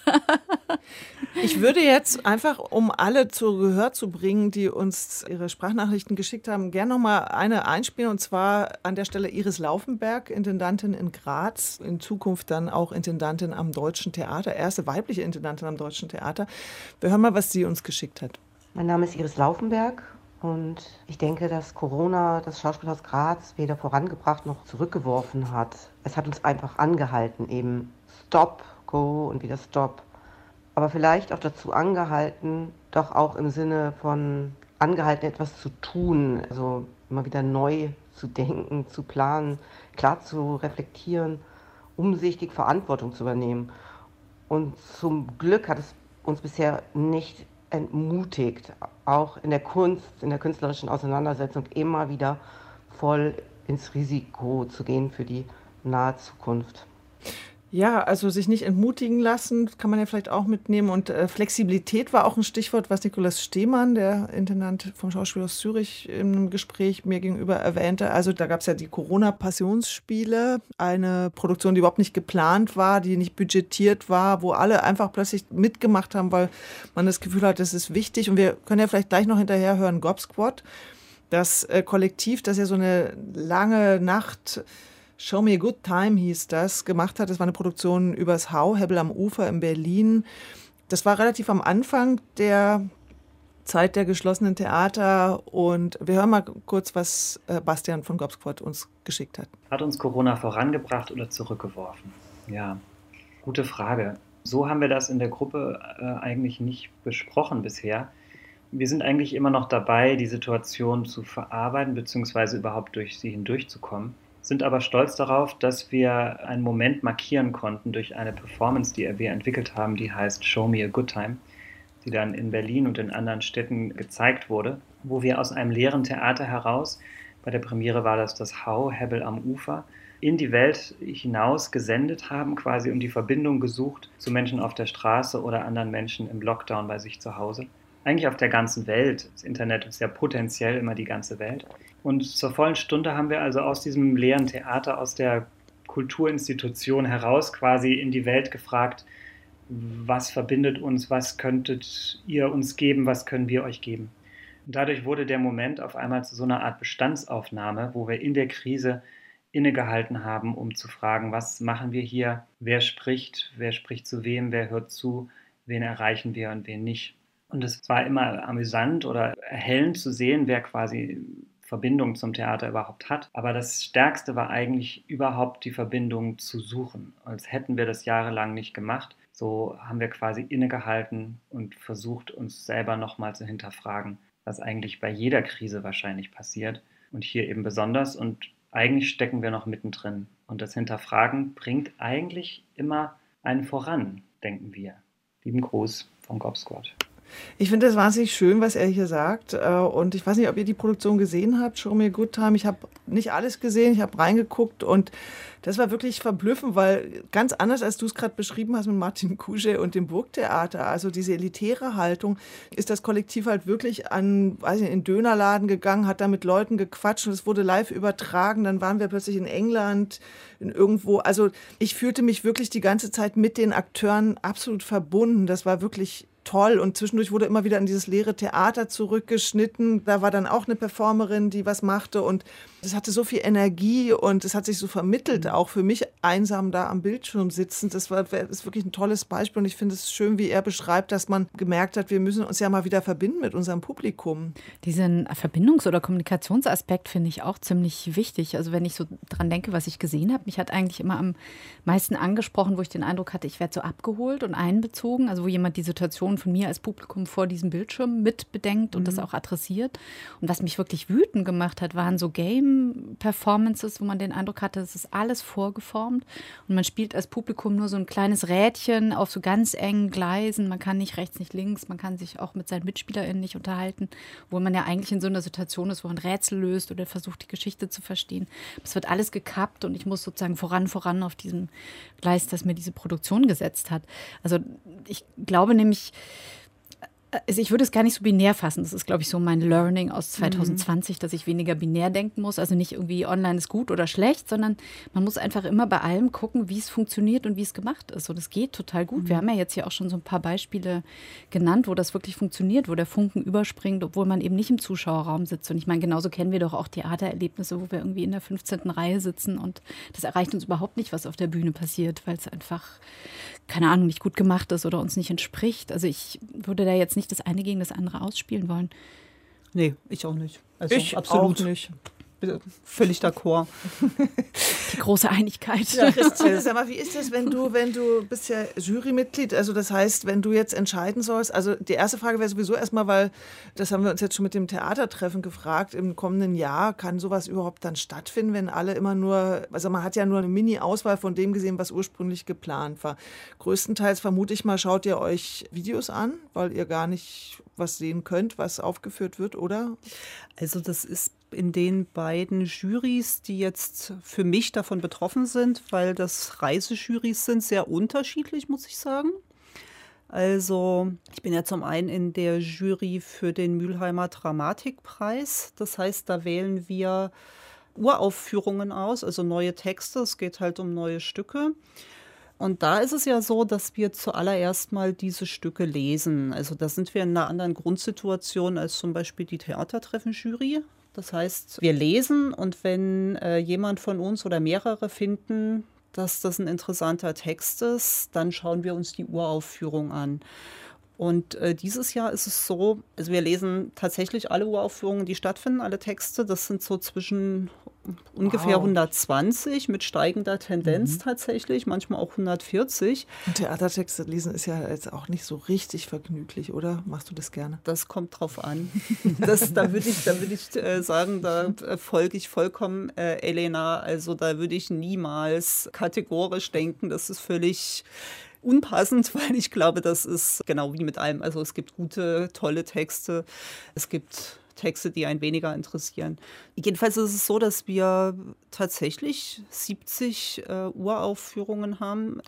ich würde jetzt einfach, um alle zu Gehör zu bringen, die uns ihre Sprachnachrichten geschickt haben, gerne noch mal eine einspielen und zwar an der Stelle Iris Laufenberg, Intendantin in Graz, in Zukunft dann auch Intendantin am Deutschen Theater, erste weibliche Intendantin am Deutschen Theater. Wir hören mal, was sie uns geschickt hat. Mein Name ist Iris Laufenberg und ich denke, dass Corona das Schauspielhaus Graz weder vorangebracht noch zurückgeworfen hat. Es hat uns einfach angehalten, eben Stop, Go und wieder Stop. Aber vielleicht auch dazu angehalten, doch auch im Sinne von angehalten, etwas zu tun. Also immer wieder neu zu denken, zu planen, klar zu reflektieren, umsichtig Verantwortung zu übernehmen. Und zum Glück hat es uns bisher nicht entmutigt, auch in der Kunst, in der künstlerischen Auseinandersetzung immer wieder voll ins Risiko zu gehen für die nahe Zukunft. Ja, also sich nicht entmutigen lassen, kann man ja vielleicht auch mitnehmen. Und äh, Flexibilität war auch ein Stichwort, was Nikolaus Stehmann, der Intendant vom Schauspiel aus Zürich, im Gespräch mir gegenüber erwähnte. Also da gab es ja die Corona-Passionsspiele, eine Produktion, die überhaupt nicht geplant war, die nicht budgetiert war, wo alle einfach plötzlich mitgemacht haben, weil man das Gefühl hat, das ist wichtig. Und wir können ja vielleicht gleich noch hinterher hören, Gob Squad, das äh, Kollektiv, das ja so eine lange Nacht Show Me a Good Time hieß das, gemacht hat. Das war eine Produktion übers Hau, Hebel am Ufer in Berlin. Das war relativ am Anfang der Zeit der geschlossenen Theater. Und wir hören mal kurz, was äh, Bastian von Gobsquad uns geschickt hat. Hat uns Corona vorangebracht oder zurückgeworfen? Ja, gute Frage. So haben wir das in der Gruppe äh, eigentlich nicht besprochen bisher. Wir sind eigentlich immer noch dabei, die Situation zu verarbeiten, beziehungsweise überhaupt durch sie hindurchzukommen sind aber stolz darauf, dass wir einen Moment markieren konnten durch eine Performance, die wir entwickelt haben, die heißt Show Me a Good Time, die dann in Berlin und in anderen Städten gezeigt wurde, wo wir aus einem leeren Theater heraus, bei der Premiere war das das Hau, Hebel am Ufer, in die Welt hinaus gesendet haben, quasi um die Verbindung gesucht zu Menschen auf der Straße oder anderen Menschen im Lockdown bei sich zu Hause. Eigentlich auf der ganzen Welt. Das Internet ist ja potenziell immer die ganze Welt. Und zur vollen Stunde haben wir also aus diesem leeren Theater, aus der Kulturinstitution heraus quasi in die Welt gefragt, was verbindet uns, was könntet ihr uns geben, was können wir euch geben. Und dadurch wurde der Moment auf einmal zu so einer Art Bestandsaufnahme, wo wir in der Krise innegehalten haben, um zu fragen, was machen wir hier, wer spricht, wer spricht zu wem, wer hört zu, wen erreichen wir und wen nicht. Und es war immer amüsant oder erhellend zu sehen, wer quasi Verbindung zum Theater überhaupt hat. Aber das Stärkste war eigentlich überhaupt die Verbindung zu suchen. Als hätten wir das jahrelang nicht gemacht. So haben wir quasi innegehalten und versucht, uns selber nochmal zu hinterfragen, was eigentlich bei jeder Krise wahrscheinlich passiert. Und hier eben besonders. Und eigentlich stecken wir noch mittendrin. Und das Hinterfragen bringt eigentlich immer einen voran, denken wir. Lieben Gruß vom Gob Squad. Ich finde das wahnsinnig schön, was er hier sagt. Äh, und ich weiß nicht, ob ihr die Produktion gesehen habt, Show Me a Good Time. Ich habe nicht alles gesehen, ich habe reingeguckt und das war wirklich verblüffend, weil ganz anders, als du es gerade beschrieben hast mit Martin Kusche und dem Burgtheater, also diese elitäre Haltung, ist das Kollektiv halt wirklich an, weiß ich, in den Dönerladen gegangen, hat da mit Leuten gequatscht und es wurde live übertragen. Dann waren wir plötzlich in England, in irgendwo. Also ich fühlte mich wirklich die ganze Zeit mit den Akteuren absolut verbunden. Das war wirklich toll. Und zwischendurch wurde immer wieder in dieses leere Theater zurückgeschnitten. Da war dann auch eine Performerin, die was machte. Und das hatte so viel Energie und es hat sich so vermittelt, auch für mich einsam da am Bildschirm sitzen. Das war das ist wirklich ein tolles Beispiel. Und ich finde es schön, wie er beschreibt, dass man gemerkt hat, wir müssen uns ja mal wieder verbinden mit unserem Publikum. Diesen Verbindungs- oder Kommunikationsaspekt finde ich auch ziemlich wichtig. Also wenn ich so dran denke, was ich gesehen habe, mich hat eigentlich immer am meisten angesprochen, wo ich den Eindruck hatte, ich werde so abgeholt und einbezogen. Also wo jemand die Situation von mir als Publikum vor diesem Bildschirm mit bedenkt und mhm. das auch adressiert. Und was mich wirklich wütend gemacht hat, waren so Game-Performances, wo man den Eindruck hatte, es ist alles vorgeformt und man spielt als Publikum nur so ein kleines Rädchen auf so ganz engen Gleisen. Man kann nicht rechts, nicht links, man kann sich auch mit seinen MitspielerInnen nicht unterhalten, wo man ja eigentlich in so einer Situation ist, wo man Rätsel löst oder versucht, die Geschichte zu verstehen. Es wird alles gekappt und ich muss sozusagen voran, voran auf diesem Gleis, das mir diese Produktion gesetzt hat. Also ich glaube nämlich, also ich würde es gar nicht so binär fassen. Das ist, glaube ich, so mein Learning aus 2020, mhm. dass ich weniger binär denken muss. Also nicht irgendwie online ist gut oder schlecht, sondern man muss einfach immer bei allem gucken, wie es funktioniert und wie es gemacht ist. Und es geht total gut. Mhm. Wir haben ja jetzt hier auch schon so ein paar Beispiele genannt, wo das wirklich funktioniert, wo der Funken überspringt, obwohl man eben nicht im Zuschauerraum sitzt. Und ich meine, genauso kennen wir doch auch Theatererlebnisse, wo wir irgendwie in der 15. Reihe sitzen und das erreicht uns überhaupt nicht, was auf der Bühne passiert, weil es einfach, keine Ahnung, nicht gut gemacht ist oder uns nicht entspricht. Also ich würde da jetzt nicht das eine gegen das andere ausspielen wollen. Nee, ich auch nicht. Also ich absolut auch nicht. Völlig d'accord. Die große Einigkeit. Ja, Christian, sag mal, wie ist das, wenn du, wenn du bist ja Jurymitglied, also das heißt, wenn du jetzt entscheiden sollst, also die erste Frage wäre sowieso erstmal, weil das haben wir uns jetzt schon mit dem Theatertreffen gefragt, im kommenden Jahr kann sowas überhaupt dann stattfinden, wenn alle immer nur, also man hat ja nur eine Mini-Auswahl von dem gesehen, was ursprünglich geplant war. Größtenteils vermute ich mal, schaut ihr euch Videos an, weil ihr gar nicht was sehen könnt, was aufgeführt wird, oder? Also das ist in den beiden Jurys, die jetzt für mich davon betroffen sind, weil das Reisejurys sind sehr unterschiedlich, muss ich sagen. Also ich bin ja zum einen in der Jury für den Mülheimer Dramatikpreis. Das heißt, da wählen wir Uraufführungen aus, also neue Texte. Es geht halt um neue Stücke. Und da ist es ja so, dass wir zuallererst mal diese Stücke lesen. Also da sind wir in einer anderen Grundsituation als zum Beispiel die Theatertreffen-Jury. Das heißt, wir lesen und wenn äh, jemand von uns oder mehrere finden, dass das ein interessanter Text ist, dann schauen wir uns die Uraufführung an. Und äh, dieses Jahr ist es so, also wir lesen tatsächlich alle Uraufführungen, die stattfinden, alle Texte. Das sind so zwischen ungefähr wow. 120 mit steigender Tendenz mhm. tatsächlich, manchmal auch 140. Und Theatertexte lesen ist ja jetzt auch nicht so richtig vergnüglich, oder? Machst du das gerne? Das kommt drauf an. Das, da würde ich, da würd ich äh, sagen, da äh, folge ich vollkommen äh, Elena. Also da würde ich niemals kategorisch denken, das ist völlig unpassend, weil ich glaube, das ist genau wie mit allem. Also es gibt gute, tolle Texte. Es gibt Texte, die einen weniger interessieren. Jedenfalls ist es so, dass wir tatsächlich 70 äh, Uraufführungen haben,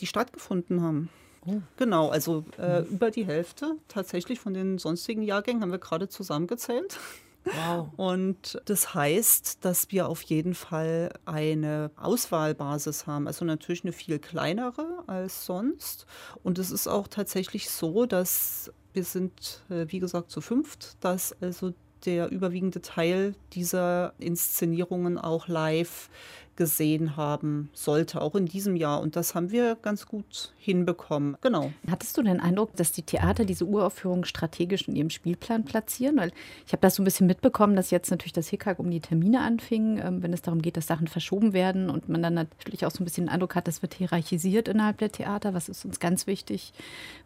die stattgefunden haben. Oh. Genau, also äh, mhm. über die Hälfte tatsächlich von den sonstigen Jahrgängen haben wir gerade zusammengezählt. Wow. Und das heißt, dass wir auf jeden Fall eine Auswahlbasis haben. Also natürlich eine viel kleinere als sonst. Und es ist auch tatsächlich so, dass wir sind, äh, wie gesagt, zu fünft, dass also der überwiegende Teil dieser Inszenierungen auch live gesehen haben sollte, auch in diesem Jahr. Und das haben wir ganz gut hinbekommen. Genau. Hattest du den Eindruck, dass die Theater diese Uraufführung strategisch in ihrem Spielplan platzieren? Weil ich habe das so ein bisschen mitbekommen, dass jetzt natürlich das Hickhack um die Termine anfing, ähm, wenn es darum geht, dass Sachen verschoben werden und man dann natürlich auch so ein bisschen den Eindruck hat, das wird hierarchisiert innerhalb der Theater. Was ist uns ganz wichtig?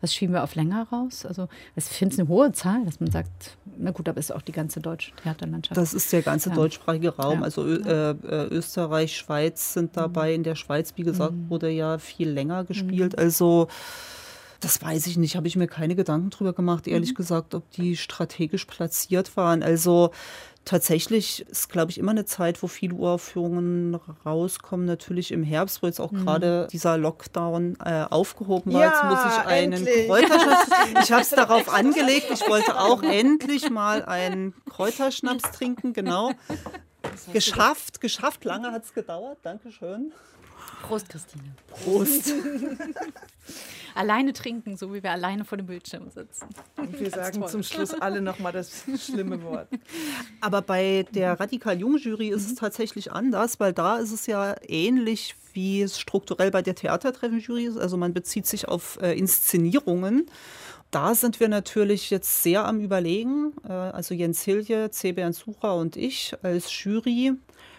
Was schieben wir auf länger raus? Also ich finde es eine hohe Zahl, dass man sagt, na gut, aber ist auch die ganze deutsche Theaterlandschaft. Das ist der ganze ja. deutschsprachige Raum. Ja. Also äh, äh, Österreich, Schweiz sind dabei. Mhm. In der Schweiz, wie gesagt, mhm. wurde ja viel länger gespielt. Mhm. Also das weiß ich nicht, habe ich mir keine Gedanken drüber gemacht, ehrlich mhm. gesagt, ob die strategisch platziert waren. Also tatsächlich ist, glaube ich, immer eine Zeit, wo viele Uraufführungen rauskommen. Natürlich im Herbst, wo jetzt auch mhm. gerade dieser Lockdown äh, aufgehoben war. Ja, jetzt muss ich einen Kräuterschnaps. ich habe es darauf angelegt. Ich wollte auch endlich mal einen Kräuterschnaps trinken, genau. Geschafft, geschafft. Lange hat es gedauert. Dankeschön. Prost, Christine. Prost. alleine trinken, so wie wir alleine vor dem Bildschirm sitzen. Und wir sagen toll. zum Schluss alle nochmal das schlimme Wort. Aber bei der Radikal Jung Jury ist es tatsächlich anders, weil da ist es ja ähnlich wie es strukturell bei der Theatertreffen Jury ist. Also man bezieht sich auf äh, Inszenierungen. Da sind wir natürlich jetzt sehr am Überlegen. Äh, also Jens Hilje, C. Bernd Sucher und ich als Jury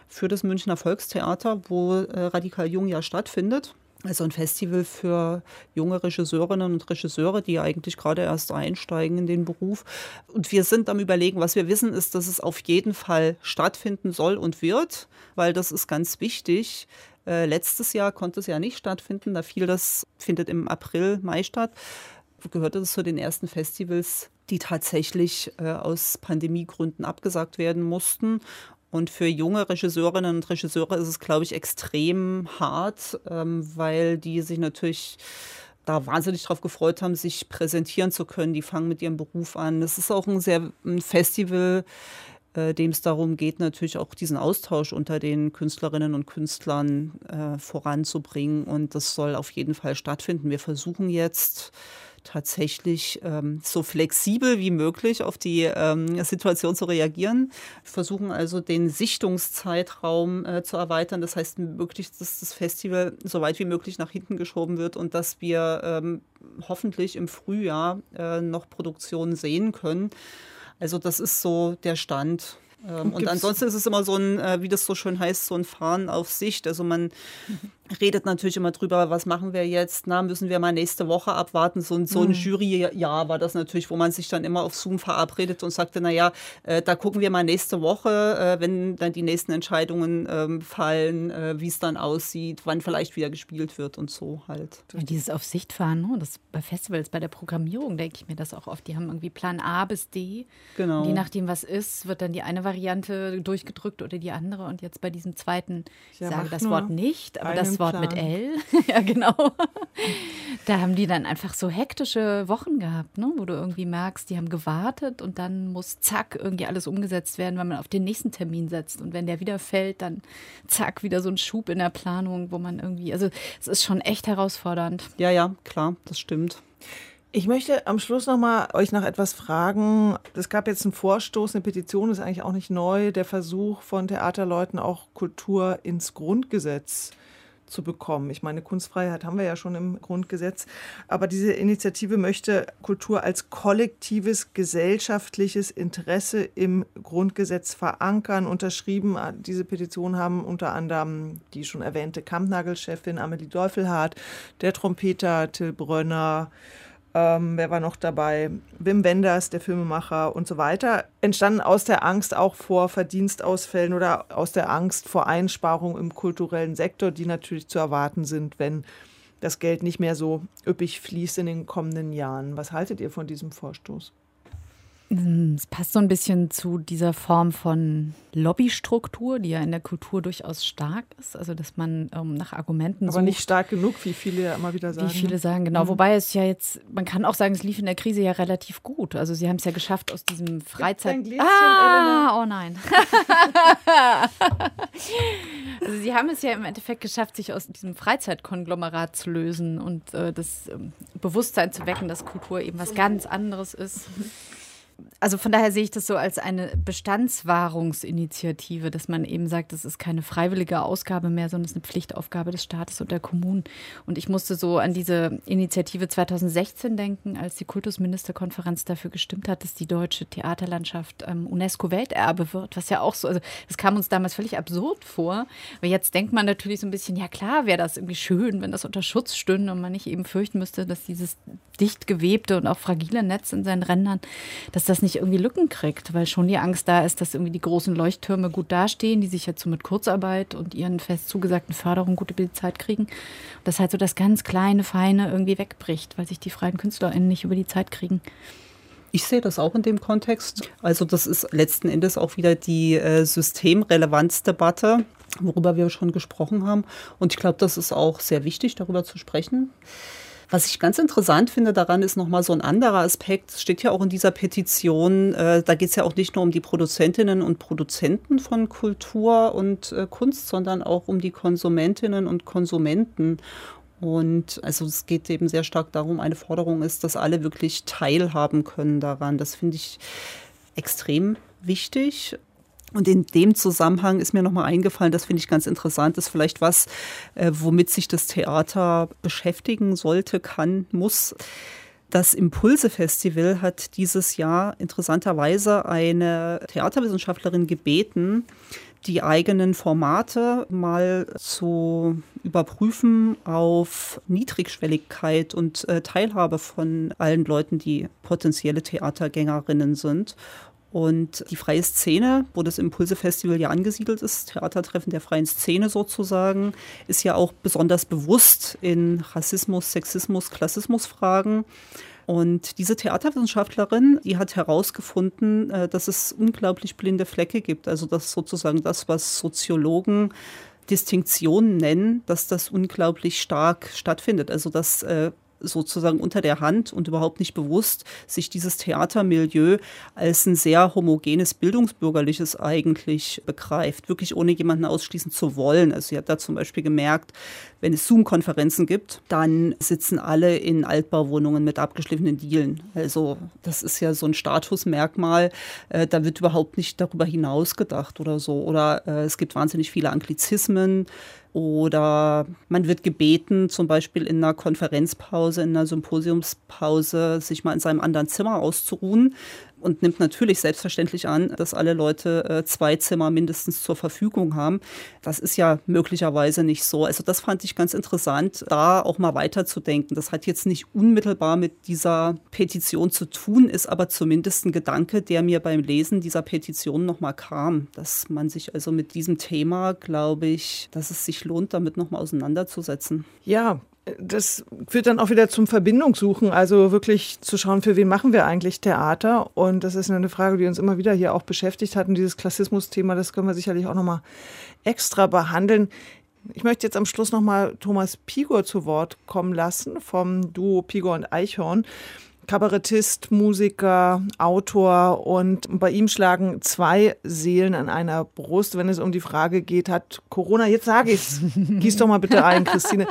für das Münchner Volkstheater, wo äh, Radikal Jung ja stattfindet. Also ein Festival für junge Regisseurinnen und Regisseure, die eigentlich gerade erst einsteigen in den Beruf. Und wir sind am Überlegen, was wir wissen, ist, dass es auf jeden Fall stattfinden soll und wird, weil das ist ganz wichtig. Äh, letztes Jahr konnte es ja nicht stattfinden, da fiel das, findet im April, Mai statt gehörte es zu den ersten Festivals, die tatsächlich äh, aus Pandemiegründen abgesagt werden mussten. Und für junge Regisseurinnen und Regisseure ist es, glaube ich, extrem hart, ähm, weil die sich natürlich da wahnsinnig darauf gefreut haben, sich präsentieren zu können. Die fangen mit ihrem Beruf an. Es ist auch ein sehr ein Festival, äh, dem es darum geht, natürlich auch diesen Austausch unter den Künstlerinnen und Künstlern äh, voranzubringen. Und das soll auf jeden Fall stattfinden. Wir versuchen jetzt tatsächlich ähm, so flexibel wie möglich auf die ähm, Situation zu reagieren. Wir versuchen also den Sichtungszeitraum äh, zu erweitern. Das heißt wirklich, dass das Festival so weit wie möglich nach hinten geschoben wird und dass wir ähm, hoffentlich im Frühjahr äh, noch Produktionen sehen können. Also das ist so der Stand. Ähm, und ansonsten ist es immer so ein, äh, wie das so schön heißt, so ein Fahren auf Sicht. Also man, redet natürlich immer drüber, was machen wir jetzt, na, müssen wir mal nächste Woche abwarten. So, so ein mhm. Juryjahr war das natürlich, wo man sich dann immer auf Zoom verabredet und sagte, naja, äh, da gucken wir mal nächste Woche, äh, wenn dann die nächsten Entscheidungen ähm, fallen, äh, wie es dann aussieht, wann vielleicht wieder gespielt wird und so halt. Ja, dieses auf Sicht fahren, ne? das bei Festivals, bei der Programmierung denke ich mir das auch oft. Die haben irgendwie Plan A bis D. Genau. Und je nachdem, was ist, wird dann die eine Variante durchgedrückt oder die andere. Und jetzt bei diesem zweiten, ich ja, sage das Wort nicht, aber das Wort mit L. ja, genau. da haben die dann einfach so hektische Wochen gehabt, ne? wo du irgendwie merkst, die haben gewartet und dann muss zack irgendwie alles umgesetzt werden, weil man auf den nächsten Termin setzt. Und wenn der wieder fällt, dann zack, wieder so ein Schub in der Planung, wo man irgendwie, also es ist schon echt herausfordernd. Ja, ja, klar, das stimmt. Ich möchte am Schluss noch mal euch nach etwas fragen. Es gab jetzt einen Vorstoß, eine Petition, ist eigentlich auch nicht neu, der Versuch von Theaterleuten auch Kultur ins Grundgesetz zu bekommen. Ich meine, Kunstfreiheit haben wir ja schon im Grundgesetz, aber diese Initiative möchte Kultur als kollektives gesellschaftliches Interesse im Grundgesetz verankern. Unterschrieben, diese Petition haben unter anderem die schon erwähnte Kampnagel-Chefin Amelie Deufelhardt, der Trompeter Till Brönner, ähm, wer war noch dabei? Wim Wenders, der Filmemacher und so weiter. Entstanden aus der Angst auch vor Verdienstausfällen oder aus der Angst vor Einsparungen im kulturellen Sektor, die natürlich zu erwarten sind, wenn das Geld nicht mehr so üppig fließt in den kommenden Jahren. Was haltet ihr von diesem Vorstoß? Es passt so ein bisschen zu dieser Form von Lobbystruktur, die ja in der Kultur durchaus stark ist. Also, dass man ähm, nach Argumenten. Aber sucht, nicht stark genug, wie viele ja immer wieder sagen. Wie viele ne? sagen, genau. Mhm. Wobei es ja jetzt, man kann auch sagen, es lief in der Krise ja relativ gut. Also, sie haben es ja geschafft aus diesem Freizeit. Gläschen, ah, oh nein. also, sie haben es ja im Endeffekt geschafft, sich aus diesem Freizeitkonglomerat zu lösen und äh, das ähm, Bewusstsein zu wecken, dass Kultur eben was ganz anderes ist also von daher sehe ich das so als eine Bestandswahrungsinitiative, dass man eben sagt, das ist keine freiwillige Ausgabe mehr, sondern es ist eine Pflichtaufgabe des Staates und der Kommunen. Und ich musste so an diese Initiative 2016 denken, als die Kultusministerkonferenz dafür gestimmt hat, dass die deutsche Theaterlandschaft ähm, UNESCO-Welterbe wird, was ja auch so, also das kam uns damals völlig absurd vor. Aber jetzt denkt man natürlich so ein bisschen, ja klar, wäre das irgendwie schön, wenn das unter Schutz stünde und man nicht eben fürchten müsste, dass dieses dicht gewebte und auch fragile Netz in seinen Rändern, dass das nicht irgendwie Lücken kriegt, weil schon die Angst da ist, dass irgendwie die großen Leuchttürme gut dastehen, die sich jetzt so mit Kurzarbeit und ihren fest zugesagten Förderungen gute Zeit kriegen. Und dass halt so das ganz kleine, feine irgendwie wegbricht, weil sich die freien KünstlerInnen nicht über die Zeit kriegen. Ich sehe das auch in dem Kontext. Also das ist letzten Endes auch wieder die äh, Systemrelevanzdebatte, worüber wir schon gesprochen haben. Und ich glaube, das ist auch sehr wichtig, darüber zu sprechen. Was ich ganz interessant finde daran, ist nochmal so ein anderer Aspekt. Es steht ja auch in dieser Petition, äh, da geht es ja auch nicht nur um die Produzentinnen und Produzenten von Kultur und äh, Kunst, sondern auch um die Konsumentinnen und Konsumenten. Und also es geht eben sehr stark darum, eine Forderung ist, dass alle wirklich teilhaben können daran. Das finde ich extrem wichtig. Und in dem Zusammenhang ist mir nochmal eingefallen, das finde ich ganz interessant, ist vielleicht was, äh, womit sich das Theater beschäftigen sollte, kann, muss. Das Impulse-Festival hat dieses Jahr interessanterweise eine Theaterwissenschaftlerin gebeten, die eigenen Formate mal zu überprüfen auf Niedrigschwelligkeit und äh, Teilhabe von allen Leuten, die potenzielle Theatergängerinnen sind. Und die freie Szene, wo das Impulse-Festival ja angesiedelt ist, Theatertreffen der freien Szene sozusagen, ist ja auch besonders bewusst in Rassismus, Sexismus, Klassismus-Fragen. Und diese Theaterwissenschaftlerin, die hat herausgefunden, äh, dass es unglaublich blinde Flecke gibt. Also dass sozusagen das, was Soziologen Distinktionen nennen, dass das unglaublich stark stattfindet. Also dass äh, sozusagen unter der Hand und überhaupt nicht bewusst sich dieses Theatermilieu als ein sehr homogenes Bildungsbürgerliches eigentlich begreift, wirklich ohne jemanden ausschließen zu wollen. Also sie hat da zum Beispiel gemerkt, wenn es Zoom-Konferenzen gibt, dann sitzen alle in Altbauwohnungen mit abgeschliffenen Dielen. Also das ist ja so ein Statusmerkmal. Äh, da wird überhaupt nicht darüber hinaus gedacht oder so. Oder äh, es gibt wahnsinnig viele Anglizismen. Oder man wird gebeten, zum Beispiel in einer Konferenzpause, in einer Symposiumspause, sich mal in seinem anderen Zimmer auszuruhen. Und nimmt natürlich selbstverständlich an, dass alle Leute äh, zwei Zimmer mindestens zur Verfügung haben. Das ist ja möglicherweise nicht so. Also das fand ich ganz interessant, da auch mal weiterzudenken. Das hat jetzt nicht unmittelbar mit dieser Petition zu tun, ist aber zumindest ein Gedanke, der mir beim Lesen dieser Petition nochmal kam, dass man sich also mit diesem Thema, glaube ich, dass es sich lohnt, damit nochmal auseinanderzusetzen. Ja, das führt dann auch wieder zum Verbindungssuchen, also wirklich zu schauen, für wen machen wir eigentlich Theater. Und das ist eine Frage, die uns immer wieder hier auch beschäftigt hat. Und dieses Klassismus-Thema, das können wir sicherlich auch nochmal extra behandeln. Ich möchte jetzt am Schluss nochmal Thomas Pigor zu Wort kommen lassen vom Duo Pigor und Eichhorn. Kabarettist, Musiker, Autor und bei ihm schlagen zwei Seelen an einer Brust, wenn es um die Frage geht, hat Corona, jetzt sage ich's, gieß doch mal bitte ein, Christine,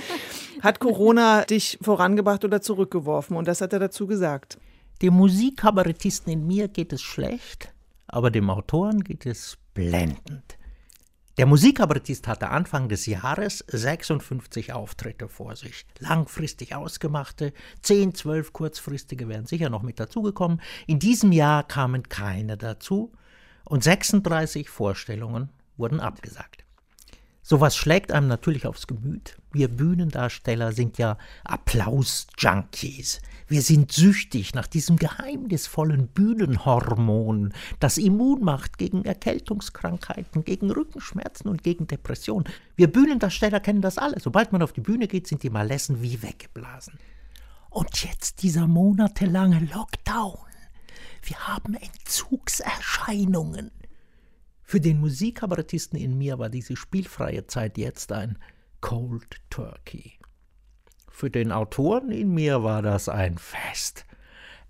hat Corona dich vorangebracht oder zurückgeworfen? Und das hat er dazu gesagt. Dem Musikkabarettisten in mir geht es schlecht, aber dem Autoren geht es blendend. Der Musikkabarettist hatte Anfang des Jahres 56 Auftritte vor sich. Langfristig ausgemachte, 10, 12 kurzfristige wären sicher noch mit dazugekommen. In diesem Jahr kamen keine dazu und 36 Vorstellungen wurden abgesagt. Sowas schlägt einem natürlich aufs Gemüt. Wir Bühnendarsteller sind ja Applaus-Junkies. Wir sind süchtig nach diesem geheimnisvollen Bühnenhormon, das immun macht gegen Erkältungskrankheiten, gegen Rückenschmerzen und gegen Depressionen. Wir Bühnendarsteller kennen das alle. Sobald man auf die Bühne geht, sind die Malessen wie weggeblasen. Und jetzt dieser monatelange Lockdown. Wir haben Entzugserscheinungen. Für den Musikkabarettisten in mir war diese spielfreie Zeit jetzt ein Cold Turkey. Für den Autoren in mir war das ein Fest.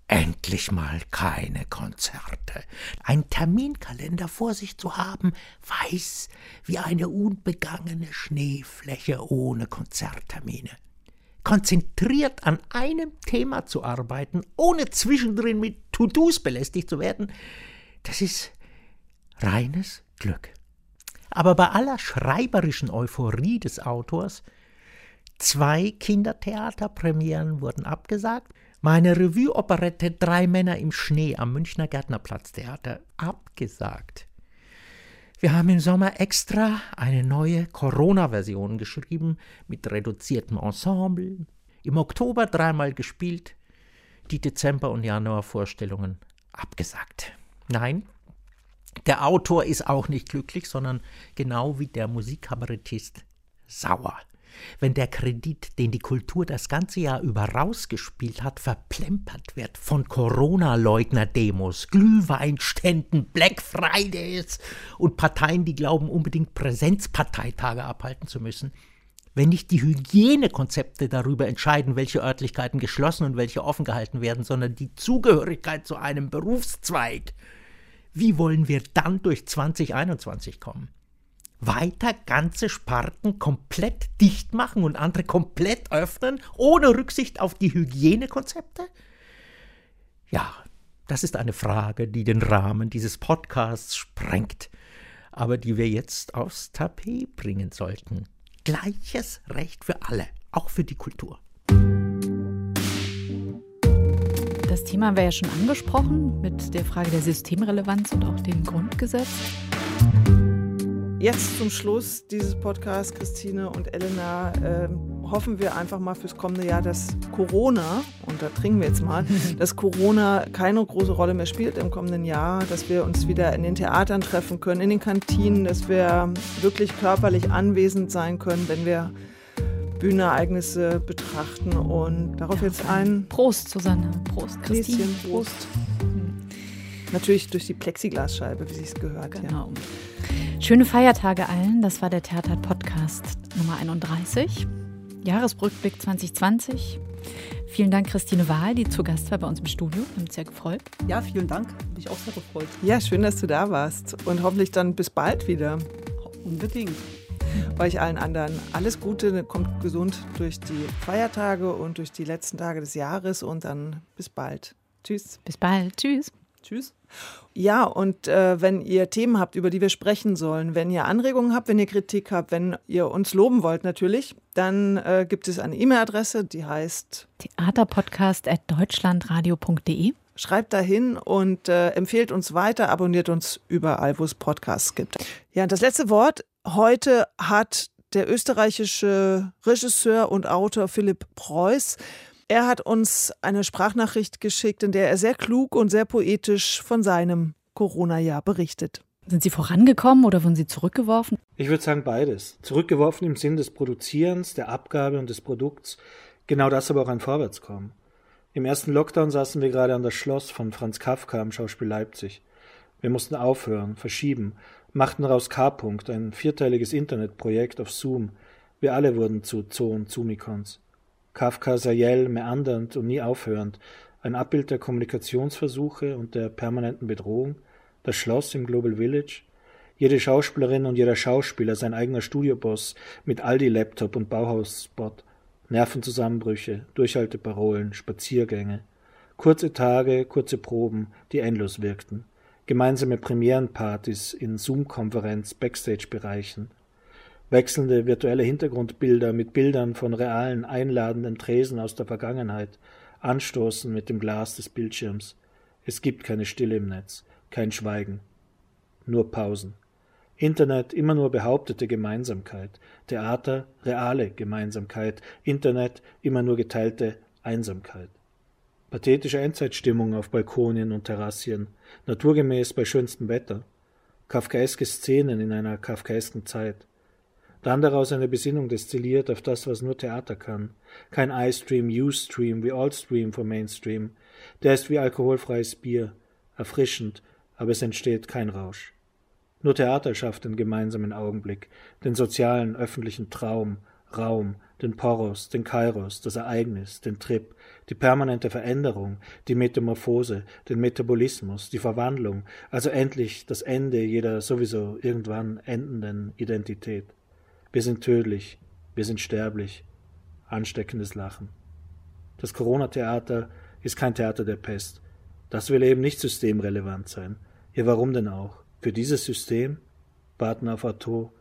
Endlich mal keine Konzerte. Ein Terminkalender vor sich zu haben, weiß wie eine unbegangene Schneefläche ohne Konzerttermine. Konzentriert an einem Thema zu arbeiten, ohne zwischendrin mit To-Dos belästigt zu werden, das ist reines Glück. Aber bei aller schreiberischen Euphorie des Autors, zwei Kindertheaterpremieren wurden abgesagt, meine Revue-Operette Drei Männer im Schnee am Münchner Gärtnerplatztheater abgesagt. Wir haben im Sommer extra eine neue Corona-Version geschrieben mit reduziertem Ensemble. Im Oktober dreimal gespielt, die Dezember- und Januar-Vorstellungen abgesagt. Nein, der Autor ist auch nicht glücklich, sondern genau wie der Musikkabarettist sauer. Wenn der Kredit, den die Kultur das ganze Jahr über rausgespielt hat, verplempert wird von Corona-Leugner-Demos, Glühweinständen, Black Fridays und Parteien, die glauben, unbedingt Präsenzparteitage abhalten zu müssen, wenn nicht die Hygienekonzepte darüber entscheiden, welche Örtlichkeiten geschlossen und welche offen gehalten werden, sondern die Zugehörigkeit zu einem Berufszweig, wie wollen wir dann durch 2021 kommen? Weiter ganze Sparten komplett dicht machen und andere komplett öffnen, ohne Rücksicht auf die Hygienekonzepte? Ja, das ist eine Frage, die den Rahmen dieses Podcasts sprengt, aber die wir jetzt aufs Tapet bringen sollten. Gleiches Recht für alle, auch für die Kultur. Das Thema haben wir ja schon angesprochen mit der Frage der Systemrelevanz und auch dem Grundgesetz. Jetzt zum Schluss dieses Podcasts, Christine und Elena, äh, hoffen wir einfach mal fürs kommende Jahr, dass Corona, und da trinken wir jetzt mal, dass Corona keine große Rolle mehr spielt im kommenden Jahr, dass wir uns wieder in den Theatern treffen können, in den Kantinen, dass wir wirklich körperlich anwesend sein können, wenn wir Bühnenereignisse betrachten und darauf ja, jetzt ein Prost, Susanne. Prost, Christine. Prost. Mhm. Natürlich durch die Plexiglasscheibe, wie sie es gehört. Genau. Ja. Schöne Feiertage allen. Das war der Theater Podcast Nummer 31. Jahresrückblick 2020. Vielen Dank, Christine Wahl, die zu Gast war bei uns im Studio. Wir haben uns sehr gefreut. Ja, vielen Dank. Bin ich auch sehr gefreut. Ja, schön, dass du da warst. Und hoffentlich dann bis bald wieder. Unbedingt euch allen anderen alles Gute, kommt gesund durch die Feiertage und durch die letzten Tage des Jahres und dann bis bald. Tschüss. Bis bald. Tschüss. Tschüss. Ja, und äh, wenn ihr Themen habt, über die wir sprechen sollen, wenn ihr Anregungen habt, wenn ihr Kritik habt, wenn ihr uns loben wollt natürlich, dann äh, gibt es eine E-Mail-Adresse, die heißt theaterpodcast.deutschlandradio.de. schreibt dahin und äh, empfehlt uns weiter, abonniert uns überall, wo es Podcasts gibt. Ja, und das letzte Wort heute hat der österreichische Regisseur und Autor Philipp Preuß. Er hat uns eine Sprachnachricht geschickt, in der er sehr klug und sehr poetisch von seinem Corona-Jahr berichtet. Sind Sie vorangekommen oder wurden Sie zurückgeworfen? Ich würde sagen beides. Zurückgeworfen im Sinn des Produzierens, der Abgabe und des Produkts. Genau das aber auch ein Vorwärtskommen. Im ersten Lockdown saßen wir gerade an das Schloss von Franz Kafka am Schauspiel Leipzig. Wir mussten aufhören, verschieben, machten daraus K-Punkt, ein vierteiliges Internetprojekt auf Zoom. Wir alle wurden zu Zoon Zoomikons. Kafka Sayel meandernd und nie aufhörend, ein Abbild der Kommunikationsversuche und der permanenten Bedrohung, das Schloss im Global Village, jede Schauspielerin und jeder Schauspieler sein eigener Studioboss mit Aldi-Laptop und Bauhaus-Spot, Nervenzusammenbrüche, Durchhalteparolen, Spaziergänge, kurze Tage, kurze Proben, die endlos wirkten. Gemeinsame Premierenpartys in Zoom-Konferenz Backstage-Bereichen, wechselnde virtuelle Hintergrundbilder mit Bildern von realen, einladenden Tresen aus der Vergangenheit, anstoßen mit dem Glas des Bildschirms. Es gibt keine Stille im Netz, kein Schweigen, nur Pausen. Internet immer nur behauptete Gemeinsamkeit, Theater reale Gemeinsamkeit, Internet immer nur geteilte Einsamkeit. Pathetische Endzeitstimmung auf Balkonien und Terrassien, naturgemäß bei schönstem Wetter, kafkaeske Szenen in einer kafkaesken Zeit. Dann daraus eine Besinnung destilliert auf das, was nur Theater kann. Kein I-Stream, U-Stream wie All-Stream vom Mainstream. Der ist wie alkoholfreies Bier, erfrischend, aber es entsteht kein Rausch. Nur Theater schafft den gemeinsamen Augenblick, den sozialen, öffentlichen Traum, Raum, den Poros, den Kairos, das Ereignis, den Trip, die permanente Veränderung, die Metamorphose, den Metabolismus, die Verwandlung, also endlich das Ende jeder sowieso irgendwann endenden Identität. Wir sind tödlich, wir sind sterblich, ansteckendes Lachen. Das Corona-Theater ist kein Theater der Pest. Das will eben nicht systemrelevant sein. Ja, warum denn auch? Für dieses System? Barton auf Artaud,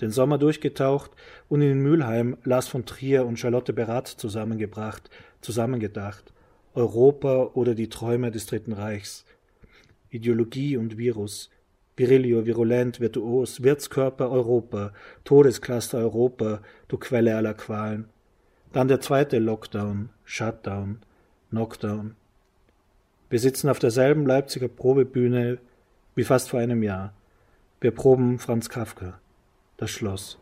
den Sommer durchgetaucht und in Mülheim Lars von Trier und Charlotte Berath zusammengebracht, zusammengedacht. Europa oder die Träume des Dritten Reichs. Ideologie und Virus. Virilio, virulent, virtuos, Wirtskörper Europa, Todescluster Europa, du Quelle aller Qualen. Dann der zweite Lockdown, Shutdown, Knockdown. Wir sitzen auf derselben Leipziger Probebühne wie fast vor einem Jahr. Wir proben Franz Kafka das Schloss.